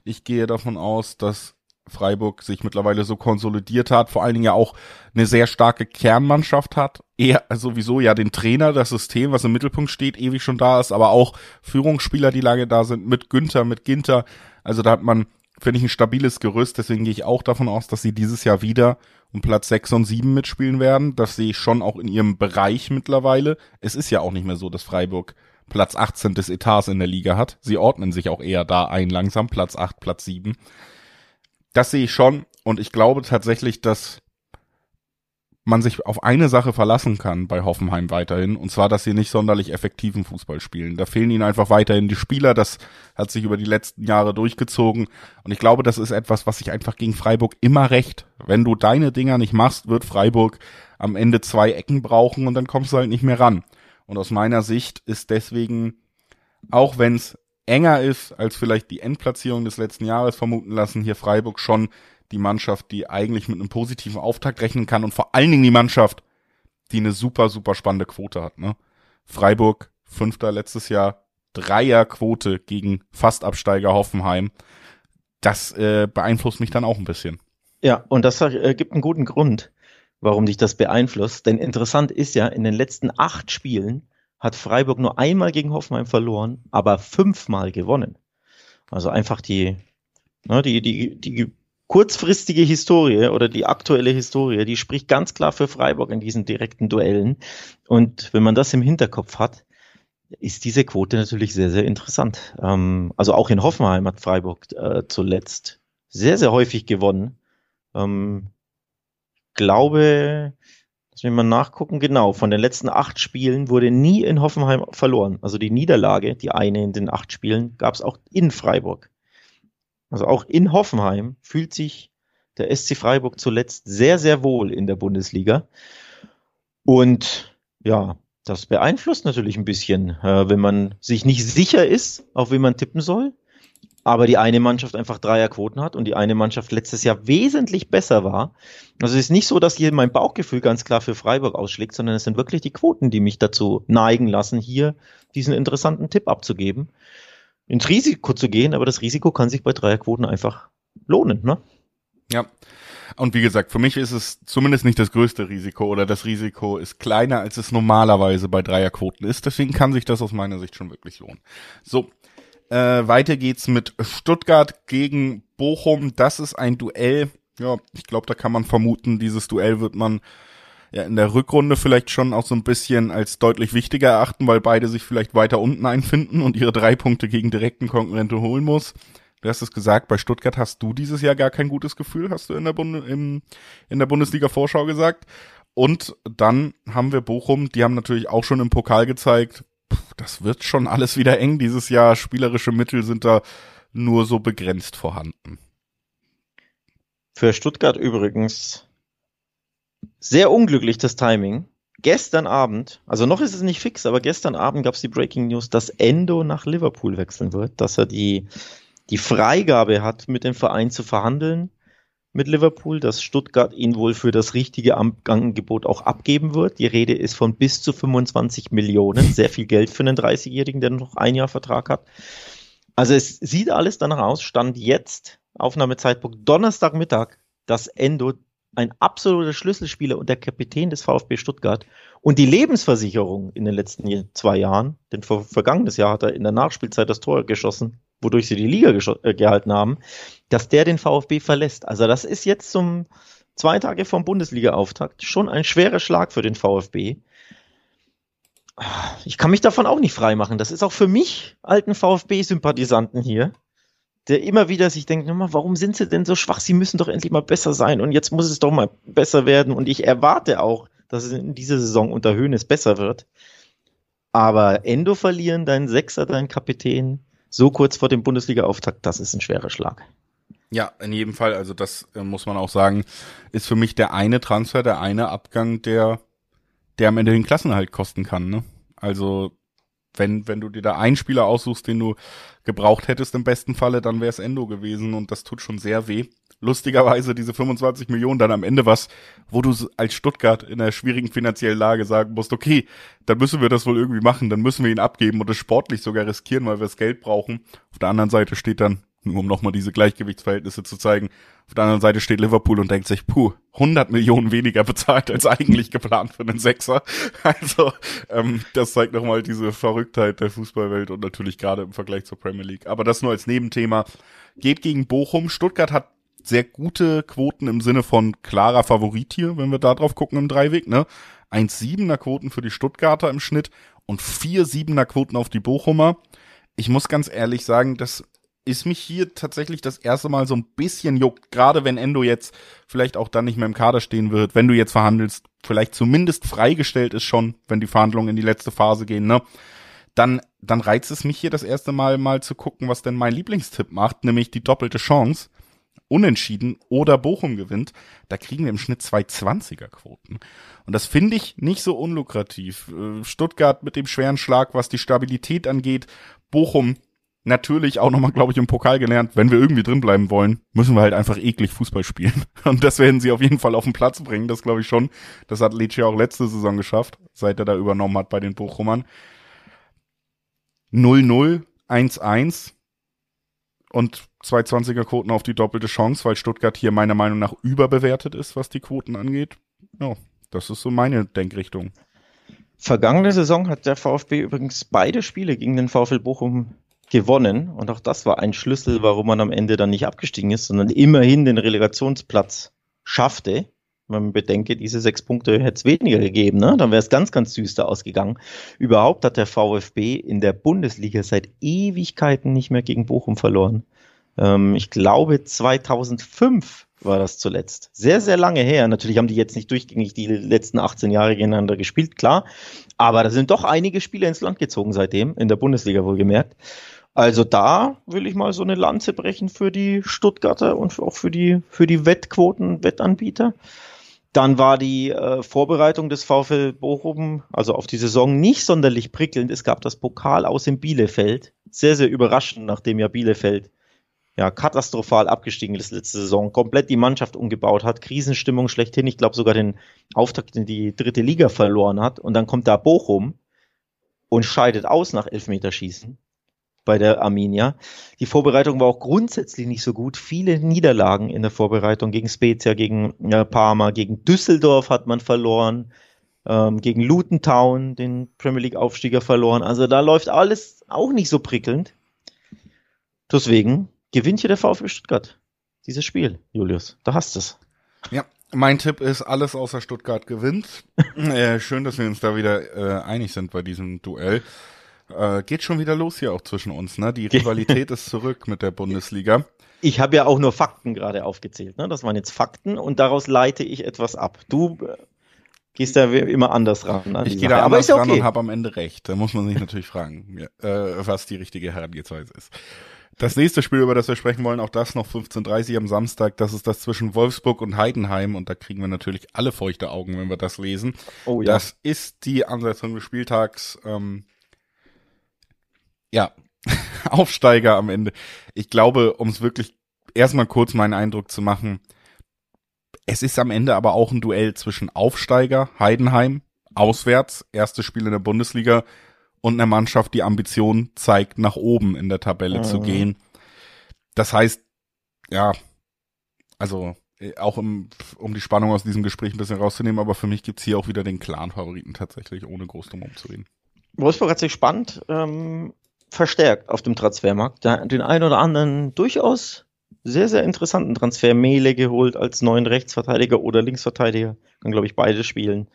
ich gehe davon aus, dass Freiburg sich mittlerweile so konsolidiert hat, vor allen Dingen ja auch eine sehr starke Kernmannschaft hat, eher sowieso ja den Trainer, das System, was im Mittelpunkt steht, ewig schon da ist, aber auch Führungsspieler, die lange da sind, mit Günther, mit Ginter, also da hat man, finde ich, ein stabiles Gerüst, deswegen gehe ich auch davon aus, dass sie dieses Jahr wieder um Platz 6 und 7 mitspielen werden. Das sehe ich schon auch in ihrem Bereich mittlerweile. Es ist ja auch nicht mehr so, dass Freiburg Platz 18 des Etats in der Liga hat. Sie ordnen sich auch eher da ein langsam, Platz 8, Platz 7. Das sehe ich schon und ich glaube tatsächlich, dass man sich auf eine Sache verlassen kann bei Hoffenheim weiterhin, und zwar, dass sie nicht sonderlich effektiven Fußball spielen. Da fehlen ihnen einfach weiterhin die Spieler, das hat sich über die letzten Jahre durchgezogen, und ich glaube, das ist etwas, was sich einfach gegen Freiburg immer recht. Wenn du deine Dinger nicht machst, wird Freiburg am Ende zwei Ecken brauchen und dann kommst du halt nicht mehr ran. Und aus meiner Sicht ist deswegen, auch wenn es enger ist, als vielleicht die Endplatzierung des letzten Jahres vermuten lassen, hier Freiburg schon die Mannschaft, die eigentlich mit einem positiven Auftakt rechnen kann und vor allen Dingen die Mannschaft, die eine super, super spannende Quote hat. Ne? Freiburg, Fünfter letztes Jahr, Dreierquote gegen Fastabsteiger Hoffenheim. Das äh, beeinflusst mich dann auch ein bisschen. Ja, und das äh, gibt einen guten Grund, warum dich das beeinflusst. Denn interessant ist ja, in den letzten acht Spielen hat Freiburg nur einmal gegen Hoffenheim verloren, aber fünfmal gewonnen. Also einfach die, ne, die, die, die kurzfristige Historie oder die aktuelle Historie, die spricht ganz klar für Freiburg in diesen direkten Duellen. Und wenn man das im Hinterkopf hat, ist diese Quote natürlich sehr, sehr interessant. Ähm, also auch in Hoffenheim hat Freiburg äh, zuletzt sehr, sehr häufig gewonnen. Ähm, glaube, Lass mich mal nachgucken. Genau, von den letzten acht Spielen wurde nie in Hoffenheim verloren. Also die Niederlage, die eine in den acht Spielen, gab es auch in Freiburg. Also auch in Hoffenheim fühlt sich der SC Freiburg zuletzt sehr, sehr wohl in der Bundesliga. Und ja, das beeinflusst natürlich ein bisschen, äh, wenn man sich nicht sicher ist, auf wen man tippen soll. Aber die eine Mannschaft einfach Dreierquoten hat und die eine Mannschaft letztes Jahr wesentlich besser war. Also es ist nicht so, dass hier mein Bauchgefühl ganz klar für Freiburg ausschlägt, sondern es sind wirklich die Quoten, die mich dazu neigen lassen, hier diesen interessanten Tipp abzugeben ins Risiko zu gehen, aber das Risiko kann sich bei Dreierquoten einfach lohnen, ne? Ja. Und wie gesagt, für mich ist es zumindest nicht das größte Risiko oder das Risiko ist kleiner, als es normalerweise bei Dreierquoten ist. Deswegen kann sich das aus meiner Sicht schon wirklich lohnen. So, äh, weiter geht's mit Stuttgart gegen Bochum. Das ist ein Duell. Ja, ich glaube, da kann man vermuten, dieses Duell wird man ja in der Rückrunde vielleicht schon auch so ein bisschen als deutlich wichtiger erachten, weil beide sich vielleicht weiter unten einfinden und ihre drei Punkte gegen direkten Konkurrenten holen muss. Du hast es gesagt, bei Stuttgart hast du dieses Jahr gar kein gutes Gefühl, hast du in der, Bund im, in der Bundesliga-Vorschau gesagt. Und dann haben wir Bochum, die haben natürlich auch schon im Pokal gezeigt, das wird schon alles wieder eng dieses Jahr. Spielerische Mittel sind da nur so begrenzt vorhanden. Für Stuttgart übrigens sehr unglücklich das Timing. Gestern Abend, also noch ist es nicht fix, aber gestern Abend gab es die Breaking News, dass Endo nach Liverpool wechseln wird, dass er die, die Freigabe hat, mit dem Verein zu verhandeln mit Liverpool, dass Stuttgart ihn wohl für das richtige Angebot auch abgeben wird. Die Rede ist von bis zu 25 Millionen, sehr viel Geld für einen 30-Jährigen, der noch ein Jahr Vertrag hat. Also es sieht alles danach aus, stand jetzt, Aufnahmezeitpunkt Donnerstagmittag, dass Endo ein absoluter Schlüsselspieler und der Kapitän des VfB Stuttgart. Und die Lebensversicherung in den letzten zwei Jahren, denn vor vergangenes Jahr hat er in der Nachspielzeit das Tor geschossen, wodurch sie die Liga äh, gehalten haben, dass der den VfB verlässt. Also das ist jetzt zum zwei Tage vom Bundesliga-Auftakt schon ein schwerer Schlag für den VfB. Ich kann mich davon auch nicht freimachen. Das ist auch für mich, alten VfB-Sympathisanten hier, der immer wieder sich denkt, warum sind sie denn so schwach? Sie müssen doch endlich mal besser sein und jetzt muss es doch mal besser werden und ich erwarte auch, dass es in dieser Saison unter Höhnes besser wird. Aber Endo verlieren, dein Sechser, dein Kapitän, so kurz vor dem Bundesliga-Auftakt, das ist ein schwerer Schlag. Ja, in jedem Fall, also das äh, muss man auch sagen, ist für mich der eine Transfer, der eine Abgang, der, der am Ende den Klassenhalt kosten kann, ne? Also wenn, wenn du dir da einen Spieler aussuchst, den du gebraucht hättest im besten Falle, dann wäre es Endo gewesen und das tut schon sehr weh. Lustigerweise diese 25 Millionen dann am Ende was, wo du als Stuttgart in einer schwierigen finanziellen Lage sagen musst, okay, dann müssen wir das wohl irgendwie machen, dann müssen wir ihn abgeben und es sportlich sogar riskieren, weil wir das Geld brauchen. Auf der anderen Seite steht dann, nur um nochmal diese Gleichgewichtsverhältnisse zu zeigen, auf der anderen Seite steht Liverpool und denkt sich, puh, 100 Millionen weniger bezahlt als eigentlich geplant für einen Sechser. [laughs] Also ähm, das zeigt nochmal diese Verrücktheit der Fußballwelt und natürlich gerade im Vergleich zur Premier League. Aber das nur als Nebenthema. Geht gegen Bochum. Stuttgart hat sehr gute Quoten im Sinne von klarer Favorit hier, wenn wir da drauf gucken im Dreiweg, ne? 1,7er Quoten für die Stuttgarter im Schnitt und 4,7er Quoten auf die Bochumer. Ich muss ganz ehrlich sagen, das ist mich hier tatsächlich das erste Mal so ein bisschen juckt, gerade wenn Endo jetzt vielleicht auch dann nicht mehr im Kader stehen wird, wenn du jetzt verhandelst, vielleicht zumindest freigestellt ist schon, wenn die Verhandlungen in die letzte Phase gehen, ne? Dann, dann reizt es mich hier das erste Mal mal zu gucken, was denn mein Lieblingstipp macht, nämlich die doppelte Chance. Unentschieden oder Bochum gewinnt, da kriegen wir im Schnitt zwei 20er Quoten. Und das finde ich nicht so unlukrativ. Äh, Stuttgart mit dem schweren Schlag, was die Stabilität angeht. Bochum natürlich auch nochmal, glaube ich, im Pokal gelernt, wenn wir irgendwie drin bleiben wollen, müssen wir halt einfach eklig Fußball spielen. [laughs] Und das werden sie auf jeden Fall auf den Platz bringen, das glaube ich schon. Das hat Lecce auch letzte Saison geschafft, seit er da übernommen hat bei den Bochumern. 0-0, 1-1 und 220er Quoten auf die doppelte Chance, weil Stuttgart hier meiner Meinung nach überbewertet ist, was die Quoten angeht. Ja, das ist so meine Denkrichtung. Vergangene Saison hat der VfB übrigens beide Spiele gegen den VfL Bochum gewonnen. Und auch das war ein Schlüssel, warum man am Ende dann nicht abgestiegen ist, sondern immerhin den Relegationsplatz schaffte. Wenn man bedenke, diese sechs Punkte hätte es weniger gegeben, ne? dann wäre es ganz, ganz düster ausgegangen. Überhaupt hat der VfB in der Bundesliga seit Ewigkeiten nicht mehr gegen Bochum verloren. Ähm, ich glaube, 2005 war das zuletzt. Sehr, sehr lange her. Natürlich haben die jetzt nicht durchgängig die letzten 18 Jahre gegeneinander gespielt, klar. Aber da sind doch einige Spiele ins Land gezogen seitdem, in der Bundesliga wohlgemerkt. Also da will ich mal so eine Lanze brechen für die Stuttgarter und auch für die, für die Wettquoten, Wettanbieter. Dann war die äh, Vorbereitung des VfL Bochum, also auf die Saison, nicht sonderlich prickelnd. Es gab das Pokal aus in Bielefeld. Sehr, sehr überraschend, nachdem ja Bielefeld ja katastrophal abgestiegen ist letzte Saison, komplett die Mannschaft umgebaut hat, Krisenstimmung schlechthin. Ich glaube sogar den Auftakt in die dritte Liga verloren hat. Und dann kommt da Bochum und scheidet aus nach Elfmeterschießen bei der Arminia. Die Vorbereitung war auch grundsätzlich nicht so gut. Viele Niederlagen in der Vorbereitung gegen Spezia, gegen äh, Parma, gegen Düsseldorf hat man verloren, ähm, gegen Luton Town, den Premier League Aufstieger verloren. Also da läuft alles auch nicht so prickelnd. Deswegen gewinnt hier der VfB Stuttgart dieses Spiel, Julius. Da hast du es. Ja, mein Tipp ist, alles außer Stuttgart gewinnt. [laughs] äh, schön, dass wir uns da wieder äh, einig sind bei diesem Duell. Äh, geht schon wieder los hier auch zwischen uns, ne? Die [laughs] Rivalität ist zurück mit der Bundesliga. Ich habe ja auch nur Fakten gerade aufgezählt, ne? Das waren jetzt Fakten und daraus leite ich etwas ab. Du äh, gehst da immer anders ran. Ne, ich gehe da anders ran okay. und habe am Ende recht. Da muss man sich natürlich fragen, äh, was die richtige Herangehensweise ist. Das nächste Spiel, über das wir sprechen wollen, auch das noch 15.30 am Samstag, das ist das zwischen Wolfsburg und Heidenheim und da kriegen wir natürlich alle feuchte Augen, wenn wir das lesen. Oh ja. Das ist die Ansetzung des Spieltags. Ähm, ja, [laughs] Aufsteiger am Ende. Ich glaube, um es wirklich erstmal kurz meinen Eindruck zu machen, es ist am Ende aber auch ein Duell zwischen Aufsteiger, Heidenheim, auswärts, erstes Spiel in der Bundesliga und einer Mannschaft, die Ambition zeigt, nach oben in der Tabelle mhm. zu gehen. Das heißt, ja, also äh, auch im, um die Spannung aus diesem Gespräch ein bisschen rauszunehmen, aber für mich gibt's hier auch wieder den Clan-Favoriten tatsächlich, ohne groß drum umzureden. Wolfsburg hat sich spannend ähm, verstärkt auf dem Transfermarkt. Den einen oder anderen durchaus sehr, sehr interessanten Transfer. Mele geholt als neuen Rechtsverteidiger oder Linksverteidiger. Kann, glaube ich, beide spielen.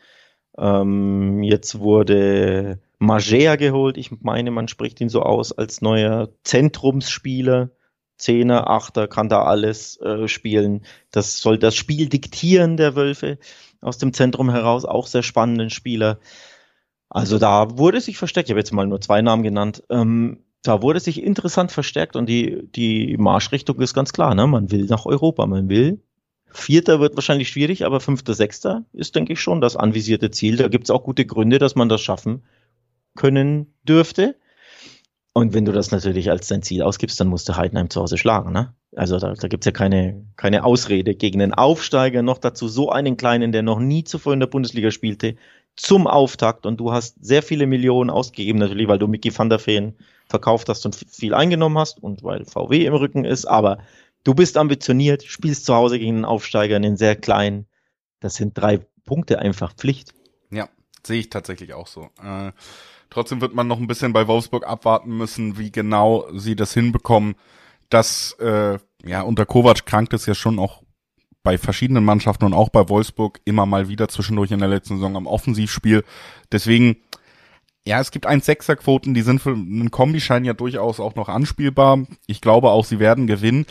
Ähm, jetzt wurde Magea geholt. Ich meine, man spricht ihn so aus als neuer Zentrumsspieler. Zehner, Achter, kann da alles äh, spielen. Das soll das Spiel diktieren der Wölfe aus dem Zentrum heraus. Auch sehr spannenden Spieler. Also da wurde sich verstärkt, ich habe jetzt mal nur zwei Namen genannt, ähm, da wurde sich interessant verstärkt und die, die Marschrichtung ist ganz klar, ne? Man will nach Europa, man will. Vierter wird wahrscheinlich schwierig, aber fünfter, sechster ist, denke ich, schon das anvisierte Ziel. Da gibt es auch gute Gründe, dass man das schaffen können dürfte. Und wenn du das natürlich als dein Ziel ausgibst, dann musst du Heidenheim zu Hause schlagen, ne? Also da, da gibt ja keine, keine Ausrede gegen einen Aufsteiger, noch dazu so einen kleinen, der noch nie zuvor in der Bundesliga spielte, zum Auftakt und du hast sehr viele Millionen ausgegeben, natürlich, weil du Mickey van der Feen verkauft hast und viel eingenommen hast und weil VW im Rücken ist, aber du bist ambitioniert, spielst zu Hause gegen einen Aufsteiger, einen sehr kleinen. Das sind drei Punkte einfach Pflicht. Ja, sehe ich tatsächlich auch so. Äh, trotzdem wird man noch ein bisschen bei Wolfsburg abwarten müssen, wie genau sie das hinbekommen. dass äh, ja, unter Kovac krankt es ja schon auch bei verschiedenen Mannschaften und auch bei Wolfsburg immer mal wieder zwischendurch in der letzten Saison am Offensivspiel. Deswegen, ja, es gibt 1-6er-Quoten, die sind für einen Kombischein ja durchaus auch noch anspielbar. Ich glaube auch, sie werden gewinnen.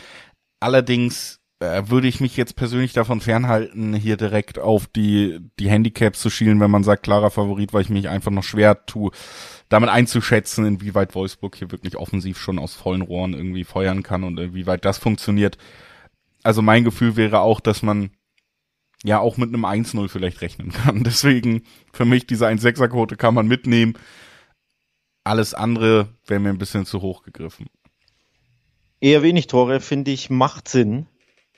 Allerdings äh, würde ich mich jetzt persönlich davon fernhalten, hier direkt auf die, die Handicaps zu schielen, wenn man sagt, klarer Favorit, weil ich mich einfach noch schwer tue, damit einzuschätzen, inwieweit Wolfsburg hier wirklich offensiv schon aus vollen Rohren irgendwie feuern kann und inwieweit das funktioniert. Also mein Gefühl wäre auch, dass man ja auch mit einem 1-0 vielleicht rechnen kann. [laughs] Deswegen für mich diese 1-6er-Quote kann man mitnehmen. Alles andere wäre mir ein bisschen zu hoch gegriffen. Eher wenig Tore, finde ich, macht Sinn.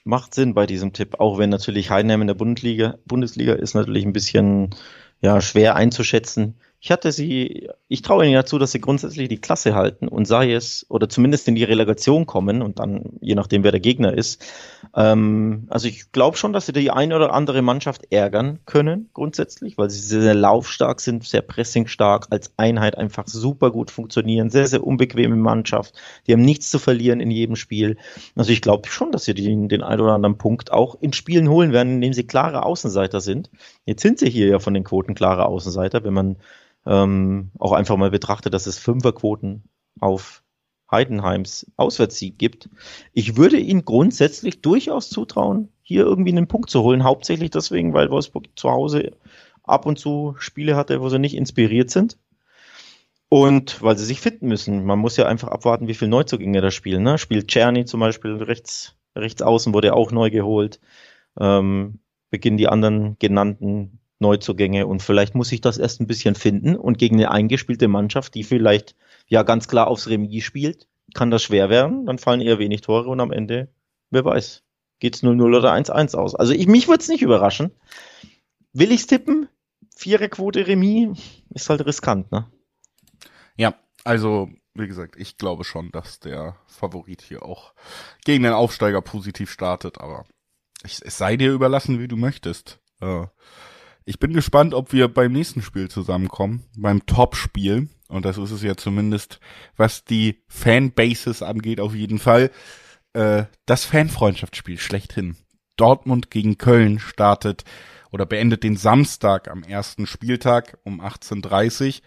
Macht Sinn bei diesem Tipp, auch wenn natürlich Heidenheim in der Bundesliga, Bundesliga ist natürlich ein bisschen ja, schwer einzuschätzen. Ich hatte sie, ich traue ihnen ja zu, dass sie grundsätzlich die Klasse halten und sei es, oder zumindest in die Relegation kommen und dann, je nachdem, wer der Gegner ist. Ähm, also ich glaube schon, dass sie die eine oder andere Mannschaft ärgern können, grundsätzlich, weil sie sehr laufstark sind, sehr pressingstark, als Einheit einfach super gut funktionieren, sehr, sehr unbequeme Mannschaft. Die haben nichts zu verlieren in jedem Spiel. Also ich glaube schon, dass sie den, den einen oder anderen Punkt auch in Spielen holen werden, indem sie klare Außenseiter sind. Jetzt sind sie hier ja von den Quoten klare Außenseiter, wenn man ähm, auch einfach mal betrachtet, dass es Fünferquoten auf Heidenheims Auswärtssieg gibt. Ich würde ihnen grundsätzlich durchaus zutrauen, hier irgendwie einen Punkt zu holen. Hauptsächlich deswegen, weil Wolfsburg zu Hause ab und zu Spiele hatte, wo sie nicht inspiriert sind. Und weil sie sich finden müssen. Man muss ja einfach abwarten, wie viele Neuzugänge da spielen. Ne? Spielt Czerny zum Beispiel rechts, rechts außen, wurde auch neu geholt. Ähm, beginnen die anderen genannten Neuzugänge und vielleicht muss ich das erst ein bisschen finden und gegen eine eingespielte Mannschaft, die vielleicht ja ganz klar aufs Remis spielt, kann das schwer werden, dann fallen eher wenig Tore und am Ende, wer weiß, geht's 0-0 oder 1-1 aus. Also ich, mich würde es nicht überraschen. Will ich's tippen? Viererquote Remis ist halt riskant, ne? Ja, also wie gesagt, ich glaube schon, dass der Favorit hier auch gegen den Aufsteiger positiv startet, aber ich, es sei dir überlassen, wie du möchtest. Äh, ich bin gespannt, ob wir beim nächsten Spiel zusammenkommen, beim Top-Spiel. Und das ist es ja zumindest, was die Fanbases angeht, auf jeden Fall. Äh, das Fanfreundschaftsspiel schlechthin. Dortmund gegen Köln startet oder beendet den Samstag am ersten Spieltag um 18.30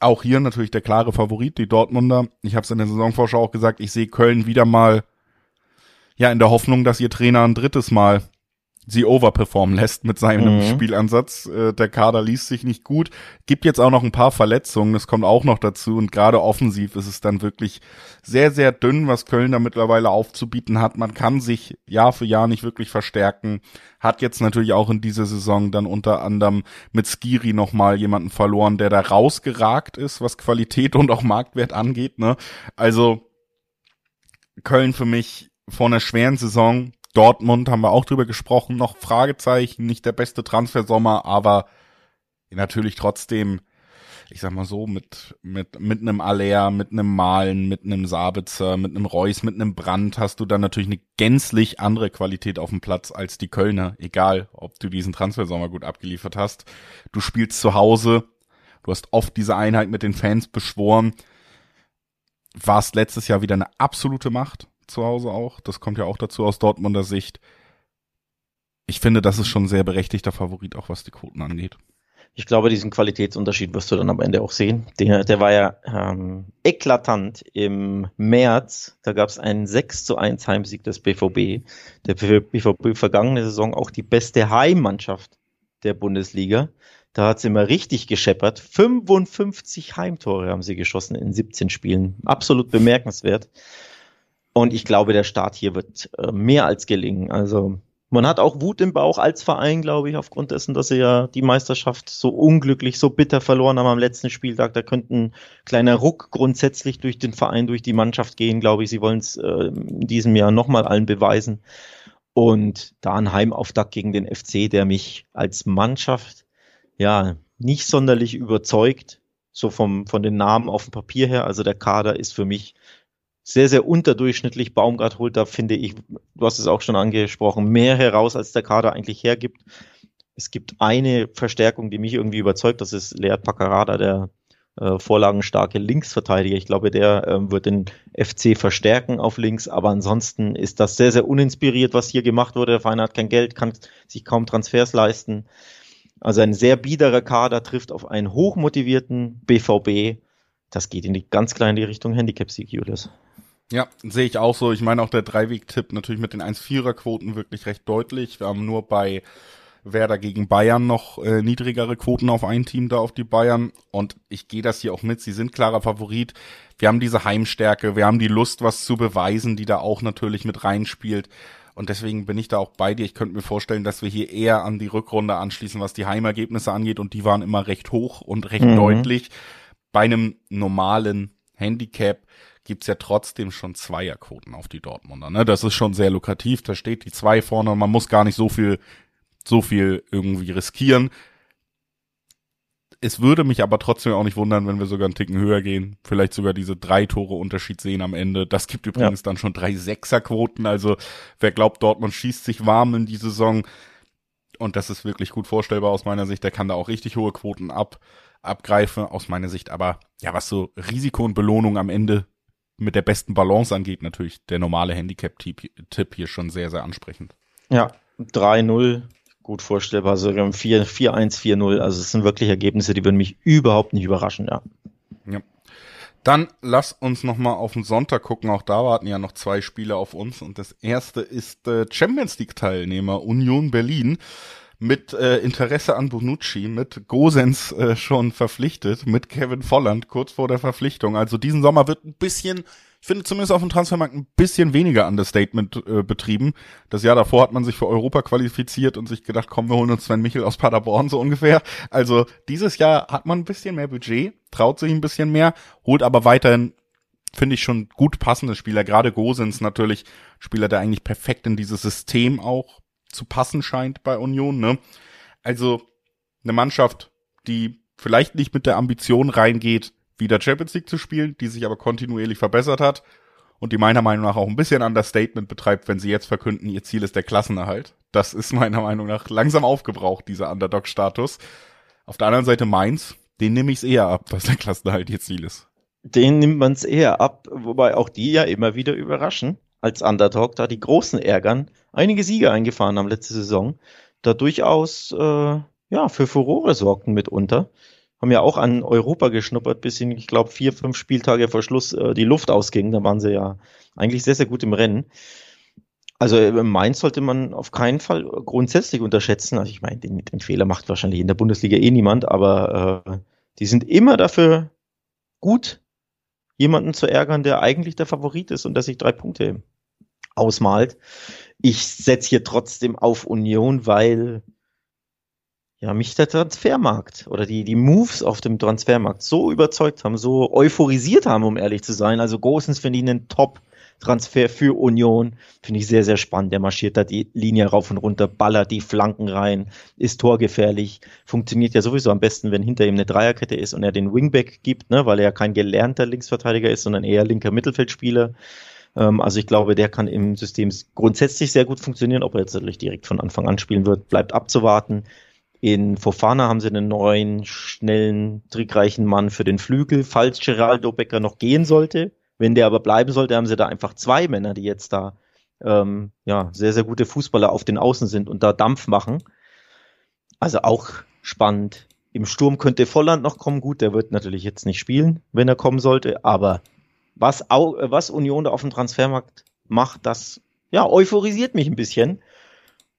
Auch hier natürlich der klare Favorit, die Dortmunder. Ich habe es in der Saisonvorschau auch gesagt, ich sehe Köln wieder mal ja in der Hoffnung, dass ihr Trainer ein drittes Mal sie overperformen lässt mit seinem mhm. Spielansatz. Äh, der Kader liest sich nicht gut. Gibt jetzt auch noch ein paar Verletzungen, das kommt auch noch dazu. Und gerade offensiv ist es dann wirklich sehr, sehr dünn, was Köln da mittlerweile aufzubieten hat. Man kann sich Jahr für Jahr nicht wirklich verstärken. Hat jetzt natürlich auch in dieser Saison dann unter anderem mit Skiri nochmal jemanden verloren, der da rausgeragt ist, was Qualität und auch Marktwert angeht. Ne? Also Köln für mich vor einer schweren Saison Dortmund haben wir auch drüber gesprochen, noch Fragezeichen, nicht der beste Transfersommer, aber natürlich trotzdem, ich sag mal so, mit, mit, mit einem Aller, mit einem Malen, mit einem Sabitzer, mit einem Reus, mit einem Brand hast du dann natürlich eine gänzlich andere Qualität auf dem Platz als die Kölner, egal ob du diesen Transfersommer gut abgeliefert hast. Du spielst zu Hause, du hast oft diese Einheit mit den Fans beschworen, warst letztes Jahr wieder eine absolute Macht, zu Hause auch. Das kommt ja auch dazu aus Dortmunder Sicht. Ich finde, das ist schon ein sehr berechtigter Favorit, auch was die Quoten angeht. Ich glaube, diesen Qualitätsunterschied wirst du dann am Ende auch sehen. Der, der war ja ähm, eklatant im März. Da gab es einen 6 zu 1 Heimsieg des BVB. Der BVB vergangene Saison auch die beste Heimmannschaft der Bundesliga. Da hat sie immer richtig gescheppert. 55 Heimtore haben sie geschossen in 17 Spielen. Absolut bemerkenswert. Und ich glaube, der Start hier wird äh, mehr als gelingen. Also Man hat auch Wut im Bauch als Verein, glaube ich, aufgrund dessen, dass sie ja die Meisterschaft so unglücklich, so bitter verloren haben am letzten Spieltag. Da könnte ein kleiner Ruck grundsätzlich durch den Verein, durch die Mannschaft gehen, glaube ich. Sie wollen es äh, in diesem Jahr nochmal allen beweisen. Und da ein Heimauftakt gegen den FC, der mich als Mannschaft ja nicht sonderlich überzeugt, so vom, von den Namen auf dem Papier her. Also der Kader ist für mich sehr, sehr unterdurchschnittlich. Baumgart holt da, finde ich, du hast es auch schon angesprochen, mehr heraus, als der Kader eigentlich hergibt. Es gibt eine Verstärkung, die mich irgendwie überzeugt, das ist Leert Paccarada, der äh, vorlagenstarke Linksverteidiger. Ich glaube, der äh, wird den FC verstärken auf links, aber ansonsten ist das sehr, sehr uninspiriert, was hier gemacht wurde. Der Verein hat kein Geld, kann sich kaum Transfers leisten. Also ein sehr biederer Kader trifft auf einen hochmotivierten BVB. Das geht in die ganz klar in die Richtung Handicap-Sieg, Julius. Ja, sehe ich auch so. Ich meine auch der Dreiweg-Tipp natürlich mit den 1-4er-Quoten wirklich recht deutlich. Wir haben nur bei Werder gegen Bayern noch äh, niedrigere Quoten auf ein Team da auf die Bayern. Und ich gehe das hier auch mit. Sie sind klarer Favorit. Wir haben diese Heimstärke, wir haben die Lust, was zu beweisen, die da auch natürlich mit reinspielt. Und deswegen bin ich da auch bei dir. Ich könnte mir vorstellen, dass wir hier eher an die Rückrunde anschließen, was die Heimergebnisse angeht. Und die waren immer recht hoch und recht mhm. deutlich. Bei einem normalen Handicap gibt's ja trotzdem schon Zweierquoten auf die Dortmunder. Ne? Das ist schon sehr lukrativ. Da steht die zwei vorne und man muss gar nicht so viel, so viel irgendwie riskieren. Es würde mich aber trotzdem auch nicht wundern, wenn wir sogar einen Ticken höher gehen. Vielleicht sogar diese drei Tore Unterschied sehen am Ende. Das gibt übrigens ja. dann schon drei Sechserquoten. Also wer glaubt, Dortmund schießt sich warm in die Saison. Und das ist wirklich gut vorstellbar aus meiner Sicht. Der kann da auch richtig hohe Quoten ab, abgreifen aus meiner Sicht. Aber ja, was so Risiko und Belohnung am Ende mit der besten Balance angeht, natürlich der normale Handicap-Tipp hier schon sehr, sehr ansprechend. Ja, 3-0 gut vorstellbar, sogar 4-1-4-0. Also es sind wirklich Ergebnisse, die würden mich überhaupt nicht überraschen, ja. Ja. Dann lass uns noch mal auf den Sonntag gucken. Auch da warten ja noch zwei Spiele auf uns. Und das erste ist äh, Champions League Teilnehmer Union Berlin mit äh, Interesse an Bonucci, mit Gosens äh, schon verpflichtet, mit Kevin Volland kurz vor der Verpflichtung. Also diesen Sommer wird ein bisschen ich finde zumindest auf dem Transfermarkt ein bisschen weniger Understatement äh, betrieben. Das Jahr davor hat man sich für Europa qualifiziert und sich gedacht, komm, wir holen uns Sven Michel aus Paderborn so ungefähr. Also dieses Jahr hat man ein bisschen mehr Budget, traut sich ein bisschen mehr, holt aber weiterhin finde ich schon gut passende Spieler. Gerade Gosens natürlich Spieler, der eigentlich perfekt in dieses System auch zu passen scheint bei Union. Ne? Also eine Mannschaft, die vielleicht nicht mit der Ambition reingeht, wieder Champions League zu spielen, die sich aber kontinuierlich verbessert hat und die meiner Meinung nach auch ein bisschen Understatement betreibt, wenn sie jetzt verkünden, ihr Ziel ist der Klassenerhalt. Das ist meiner Meinung nach langsam aufgebraucht, dieser Underdog-Status. Auf der anderen Seite Mainz, den nehme ich es eher ab, dass der Klassenerhalt ihr Ziel ist. Den nimmt man es eher ab, wobei auch die ja immer wieder überraschen, als Underdog da die Großen ärgern, einige Siege eingefahren haben letzte Saison, da durchaus äh, ja für Furore sorgten mitunter haben ja auch an Europa geschnuppert, bis ihnen, ich glaube, vier, fünf Spieltage vor Schluss äh, die Luft ausging. Da waren sie ja eigentlich sehr, sehr gut im Rennen. Also äh, Mainz sollte man auf keinen Fall grundsätzlich unterschätzen. Also ich meine, den, den Fehler macht wahrscheinlich in der Bundesliga eh niemand, aber äh, die sind immer dafür gut, jemanden zu ärgern, der eigentlich der Favorit ist und der sich drei Punkte ausmalt. Ich setze hier trotzdem auf Union, weil ja, mich der Transfermarkt oder die, die Moves auf dem Transfermarkt so überzeugt haben, so euphorisiert haben, um ehrlich zu sein. Also Gosens finde ich einen Top-Transfer für Union. Finde ich sehr, sehr spannend. Der marschiert da die Linie rauf und runter, ballert die Flanken rein, ist torgefährlich. Funktioniert ja sowieso am besten, wenn hinter ihm eine Dreierkette ist und er den Wingback gibt, ne, weil er ja kein gelernter Linksverteidiger ist, sondern eher linker Mittelfeldspieler. Ähm, also ich glaube, der kann im System grundsätzlich sehr gut funktionieren. Ob er jetzt natürlich direkt von Anfang an spielen wird, bleibt abzuwarten. In Fofana haben sie einen neuen, schnellen, trickreichen Mann für den Flügel, falls Geraldo Becker noch gehen sollte. Wenn der aber bleiben sollte, haben sie da einfach zwei Männer, die jetzt da ähm, ja, sehr, sehr gute Fußballer auf den Außen sind und da Dampf machen. Also auch spannend. Im Sturm könnte Volland noch kommen. Gut, der wird natürlich jetzt nicht spielen, wenn er kommen sollte. Aber was, was Union da auf dem Transfermarkt macht, das ja, euphorisiert mich ein bisschen.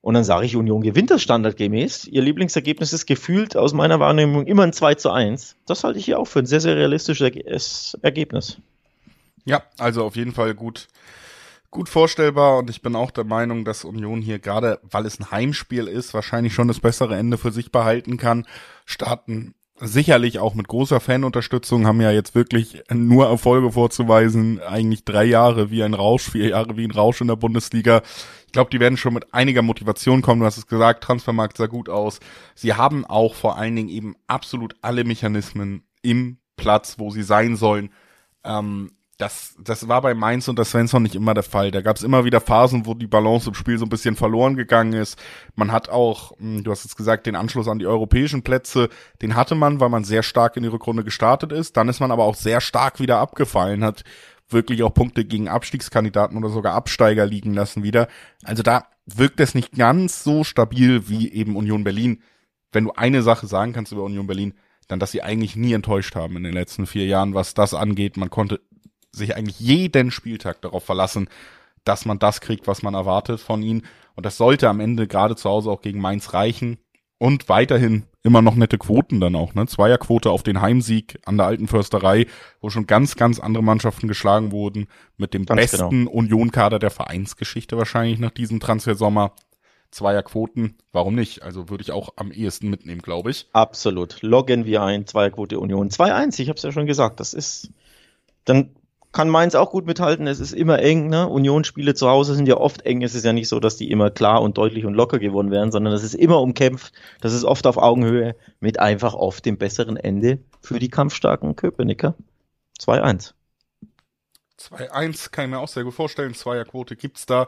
Und dann sage ich, Union gewinnt das standardgemäß. Ihr Lieblingsergebnis ist gefühlt aus meiner Wahrnehmung immer ein 2 zu 1. Das halte ich hier auch für ein sehr, sehr realistisches Ergebnis. Ja, also auf jeden Fall gut, Gut vorstellbar und ich bin auch der Meinung, dass Union hier gerade, weil es ein Heimspiel ist, wahrscheinlich schon das bessere Ende für sich behalten kann. Starten sicherlich auch mit großer Fanunterstützung, haben ja jetzt wirklich nur Erfolge vorzuweisen, eigentlich drei Jahre wie ein Rausch, vier Jahre wie ein Rausch in der Bundesliga. Ich glaube, die werden schon mit einiger Motivation kommen. Du hast es gesagt, Transfermarkt sah gut aus. Sie haben auch vor allen Dingen eben absolut alle Mechanismen im Platz, wo sie sein sollen. Ähm, das, das war bei Mainz und der Svensson nicht immer der Fall. Da gab es immer wieder Phasen, wo die Balance im Spiel so ein bisschen verloren gegangen ist. Man hat auch, hm, du hast jetzt gesagt, den Anschluss an die europäischen Plätze, den hatte man, weil man sehr stark in die Rückrunde gestartet ist. Dann ist man aber auch sehr stark wieder abgefallen, hat wirklich auch Punkte gegen Abstiegskandidaten oder sogar Absteiger liegen lassen wieder. Also da wirkt es nicht ganz so stabil wie eben Union Berlin. Wenn du eine Sache sagen kannst über Union Berlin, dann, dass sie eigentlich nie enttäuscht haben in den letzten vier Jahren, was das angeht. Man konnte sich eigentlich jeden Spieltag darauf verlassen, dass man das kriegt, was man erwartet von ihnen. Und das sollte am Ende gerade zu Hause auch gegen Mainz reichen. Und weiterhin immer noch nette Quoten dann auch, ne? Zweierquote auf den Heimsieg an der alten Försterei, wo schon ganz, ganz andere Mannschaften geschlagen wurden, mit dem ganz besten genau. Union-Kader der Vereinsgeschichte wahrscheinlich nach diesem Transfersommer. Zweierquoten, warum nicht? Also würde ich auch am ehesten mitnehmen, glaube ich. Absolut. Loggen wir ein, Zweierquote Union. 2-1, ich habe es ja schon gesagt, das ist, dann kann Mainz auch gut mithalten. Es ist immer eng. Ne? Unionsspiele zu Hause sind ja oft eng. Es ist ja nicht so, dass die immer klar und deutlich und locker gewonnen werden, sondern es ist immer umkämpft. Das ist oft auf Augenhöhe mit einfach oft dem besseren Ende für die kampfstarken Köpenicker. 2-1. 2-1 kann ich mir auch sehr gut vorstellen. Zweierquote gibt's da.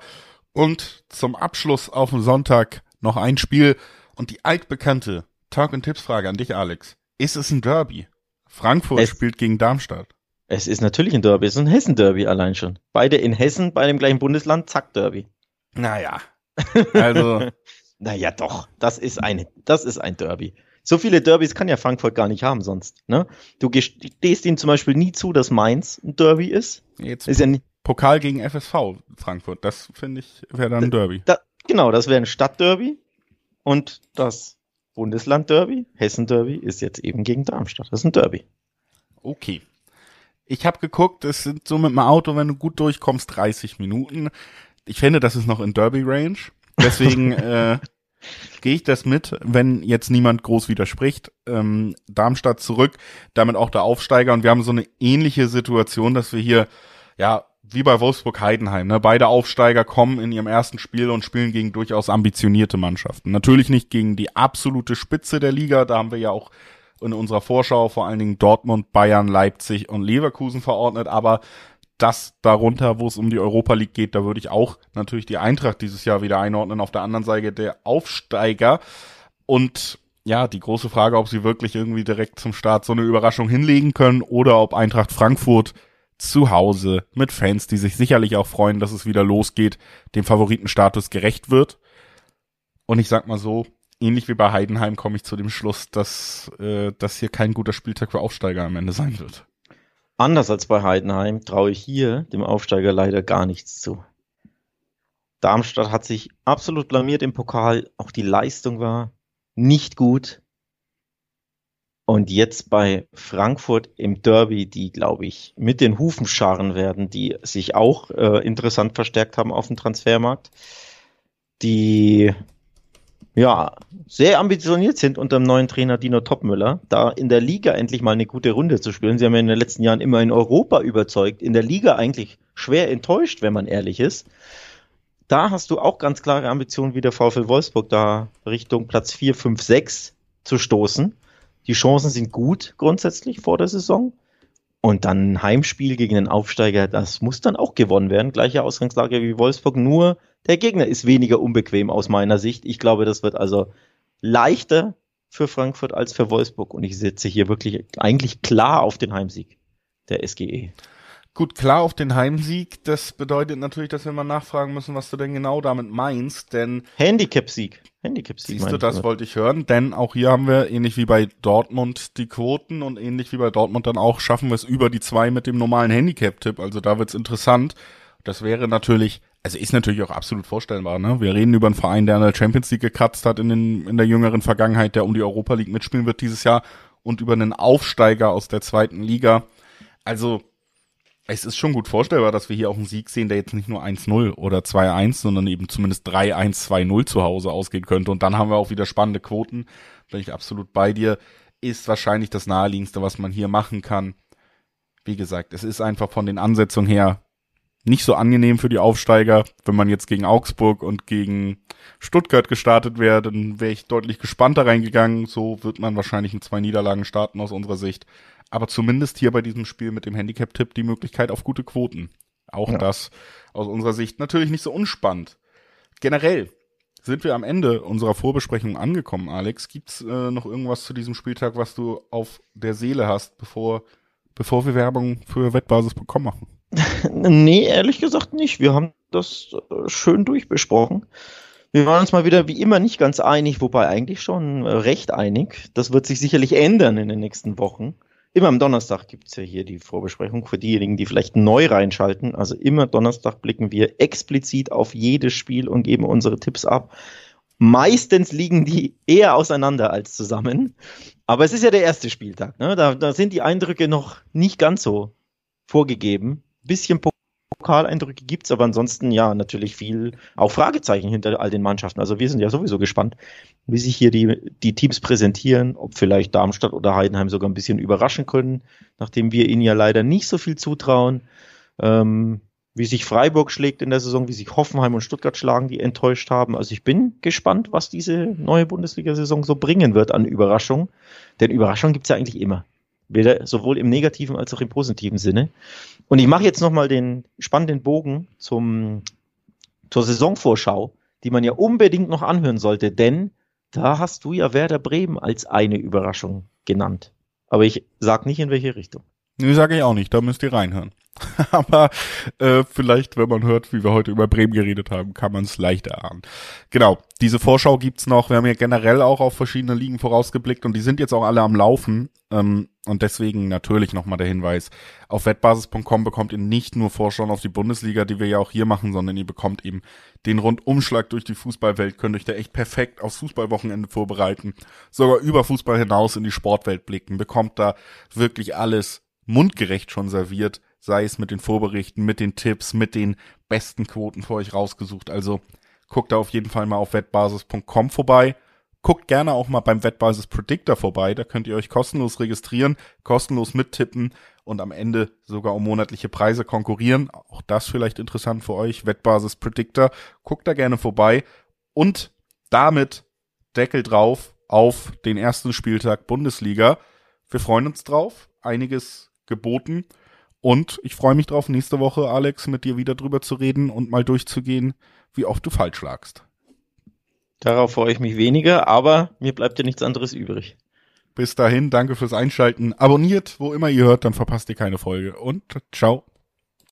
Und zum Abschluss auf dem Sonntag noch ein Spiel und die altbekannte Talk- und Tippsfrage an dich, Alex. Ist es ein Derby? Frankfurt es spielt gegen Darmstadt. Es ist natürlich ein Derby, es ist ein Hessen-Derby allein schon. Beide in Hessen, bei dem gleichen Bundesland, zack, Derby. Naja. [laughs] Also. naja, doch, das ist ein, das ist ein Derby. So viele Derbys kann ja Frankfurt gar nicht haben sonst. Ne? Du stehst ihnen zum Beispiel nie zu, dass Mainz ein Derby ist. Jetzt ist ja Pokal gegen FSV Frankfurt, das finde ich wäre dann ein Derby. Da, genau, das wäre ein Stadtderby. Und das Bundesland-Derby, Hessen-Derby, ist jetzt eben gegen Darmstadt. Das ist ein Derby. Okay. Ich habe geguckt, es sind so mit dem Auto, wenn du gut durchkommst, 30 Minuten. Ich finde, das ist noch in Derby Range. Deswegen [laughs] äh, gehe ich das mit, wenn jetzt niemand groß widerspricht. Ähm, Darmstadt zurück, damit auch der Aufsteiger. Und wir haben so eine ähnliche Situation, dass wir hier, ja, wie bei Wolfsburg-Heidenheim, ne? beide Aufsteiger kommen in ihrem ersten Spiel und spielen gegen durchaus ambitionierte Mannschaften. Natürlich nicht gegen die absolute Spitze der Liga, da haben wir ja auch in unserer Vorschau vor allen Dingen Dortmund, Bayern, Leipzig und Leverkusen verordnet, aber das darunter, wo es um die Europa League geht, da würde ich auch natürlich die Eintracht dieses Jahr wieder einordnen. Auf der anderen Seite der Aufsteiger. Und ja, die große Frage, ob sie wirklich irgendwie direkt zum Start so eine Überraschung hinlegen können oder ob Eintracht Frankfurt zu Hause mit Fans, die sich sicherlich auch freuen, dass es wieder losgeht, dem Favoritenstatus gerecht wird. Und ich sag mal so, ähnlich wie bei Heidenheim komme ich zu dem Schluss, dass äh, das hier kein guter Spieltag für Aufsteiger am Ende sein wird. Anders als bei Heidenheim traue ich hier dem Aufsteiger leider gar nichts zu. Darmstadt hat sich absolut blamiert im Pokal. Auch die Leistung war nicht gut. Und jetzt bei Frankfurt im Derby, die, glaube ich, mit den Hufen scharren werden, die sich auch äh, interessant verstärkt haben auf dem Transfermarkt. Die ja, sehr ambitioniert sind unter dem neuen Trainer Dino Topmüller, da in der Liga endlich mal eine gute Runde zu spielen. Sie haben ja in den letzten Jahren immer in Europa überzeugt, in der Liga eigentlich schwer enttäuscht, wenn man ehrlich ist. Da hast du auch ganz klare Ambitionen wie der VfL Wolfsburg, da Richtung Platz 4, 5, 6 zu stoßen. Die Chancen sind gut grundsätzlich vor der Saison. Und dann ein Heimspiel gegen den Aufsteiger, das muss dann auch gewonnen werden. Gleiche Ausgangslage wie Wolfsburg, nur der Gegner ist weniger unbequem aus meiner Sicht. Ich glaube, das wird also leichter für Frankfurt als für Wolfsburg. Und ich setze hier wirklich eigentlich klar auf den Heimsieg der SGE. Gut, klar auf den Heimsieg. Das bedeutet natürlich, dass wir mal nachfragen müssen, was du denn genau damit meinst, denn Handicap-Sieg. Handicap-Sieg. Siehst du, das wollte ich hören, denn auch hier haben wir ähnlich wie bei Dortmund die Quoten und ähnlich wie bei Dortmund dann auch schaffen wir es über die zwei mit dem normalen Handicap-Tipp. Also da wird's interessant. Das wäre natürlich, also ist natürlich auch absolut vorstellbar. Ne? Wir reden über einen Verein, der in der Champions League gekratzt hat in, den, in der jüngeren Vergangenheit, der um die Europa League mitspielen wird dieses Jahr und über einen Aufsteiger aus der zweiten Liga. Also Es ist schon gut vorstellbar, dass wir hier auch einen Sieg sehen, der jetzt nicht nur 1-0 oder 2-1, sondern eben zumindest 3-1, 2-0 zu Hause ausgehen könnte. Und dann haben wir auch wieder spannende Quoten. Bin ich absolut bei dir. Ist wahrscheinlich das naheliegendste, was man hier machen kann. Wie gesagt, es ist einfach von den Ansetzungen her nicht so angenehm für die Aufsteiger. Wenn man jetzt gegen Augsburg und gegen Stuttgart gestartet wäre, dann wäre ich deutlich gespannter reingegangen. So wird man wahrscheinlich in zwei Niederlagen starten aus unserer Sicht aber zumindest hier bei diesem Spiel mit dem Handicap-Tipp die Möglichkeit auf gute Quoten. Auch ja. das aus unserer Sicht natürlich nicht so unspannend. Generell sind wir am Ende unserer Vorbesprechung angekommen, Alex. Gibt's äh, noch irgendwas zu diesem Spieltag, was du auf der Seele hast, bevor, bevor wir Werbung für Wettbasis.com machen? [laughs] nee, ehrlich gesagt nicht. Wir haben das äh, schön durchbesprochen. Wir waren uns mal wieder wie immer nicht ganz einig, wobei eigentlich schon äh, recht einig. Das wird sich sicherlich ändern in den nächsten Wochen. Immer am Donnerstag gibt's ja hier die Vorbesprechung für diejenigen, die vielleicht neu reinschalten. Also immer Donnerstag blicken wir explizit auf jedes Spiel und geben unsere Tipps ab. Meistens liegen die eher auseinander als zusammen. Aber es ist ja der erste Spieltag. Ne? Da, da sind die Eindrücke noch nicht ganz so vorgegeben. Bisschen Pokaleindrücke gibt's, aber ansonsten ja natürlich viel auch Fragezeichen hinter all den Mannschaften. Also wir sind ja sowieso gespannt, wie sich hier die, die Teams präsentieren, ob vielleicht Darmstadt oder Heidenheim sogar ein bisschen überraschen können, nachdem wir ihnen ja leider nicht so viel zutrauen. Ähm, wie sich Freiburg schlägt in der Saison, wie sich Hoffenheim und Stuttgart schlagen, die enttäuscht haben. Also ich bin gespannt, was diese neue Bundesliga-Saison so bringen wird an Überraschung. Denn Überraschung gibt's ja eigentlich immer. Weder, sowohl im negativen als auch im positiven Sinne. Und ich mache jetzt nochmal den spannenden Bogen zum, zur Saisonvorschau, die man ja unbedingt noch anhören sollte, denn da hast du ja Werder Bremen als eine Überraschung genannt. Aber ich sag nicht in welche Richtung. Nee, sage ich auch nicht, da müsst ihr reinhören. [laughs] Aber äh, vielleicht, wenn man hört, wie wir heute über Bremen geredet haben, kann man es leicht erahnen. Genau, diese Vorschau gibt's noch. Wir haben ja generell auch auf verschiedene Ligen vorausgeblickt und die sind jetzt auch alle am Laufen. Ähm, und deswegen natürlich nochmal der Hinweis. Auf wettbasis.com bekommt ihr nicht nur Vorschauen auf die Bundesliga, die wir ja auch hier machen, sondern ihr bekommt eben den Rundumschlag durch die Fußballwelt, könnt euch da echt perfekt aufs Fußballwochenende vorbereiten, sogar über Fußball hinaus in die Sportwelt blicken, bekommt da wirklich alles mundgerecht schon serviert, sei es mit den Vorberichten, mit den Tipps, mit den besten Quoten für euch rausgesucht. Also guckt da auf jeden Fall mal auf wettbasis.com vorbei. Guckt gerne auch mal beim Wettbasis Predictor vorbei. Da könnt ihr euch kostenlos registrieren, kostenlos mittippen und am Ende sogar um monatliche Preise konkurrieren. Auch das vielleicht interessant für euch. Wettbasis Predictor. Guckt da gerne vorbei und damit Deckel drauf auf den ersten Spieltag Bundesliga. Wir freuen uns drauf. Einiges geboten. Und ich freue mich drauf, nächste Woche, Alex, mit dir wieder drüber zu reden und mal durchzugehen, wie oft du falsch lagst. Darauf freue ich mich weniger, aber mir bleibt ja nichts anderes übrig. Bis dahin, danke fürs Einschalten. Abonniert, wo immer ihr hört, dann verpasst ihr keine Folge. Und ciao.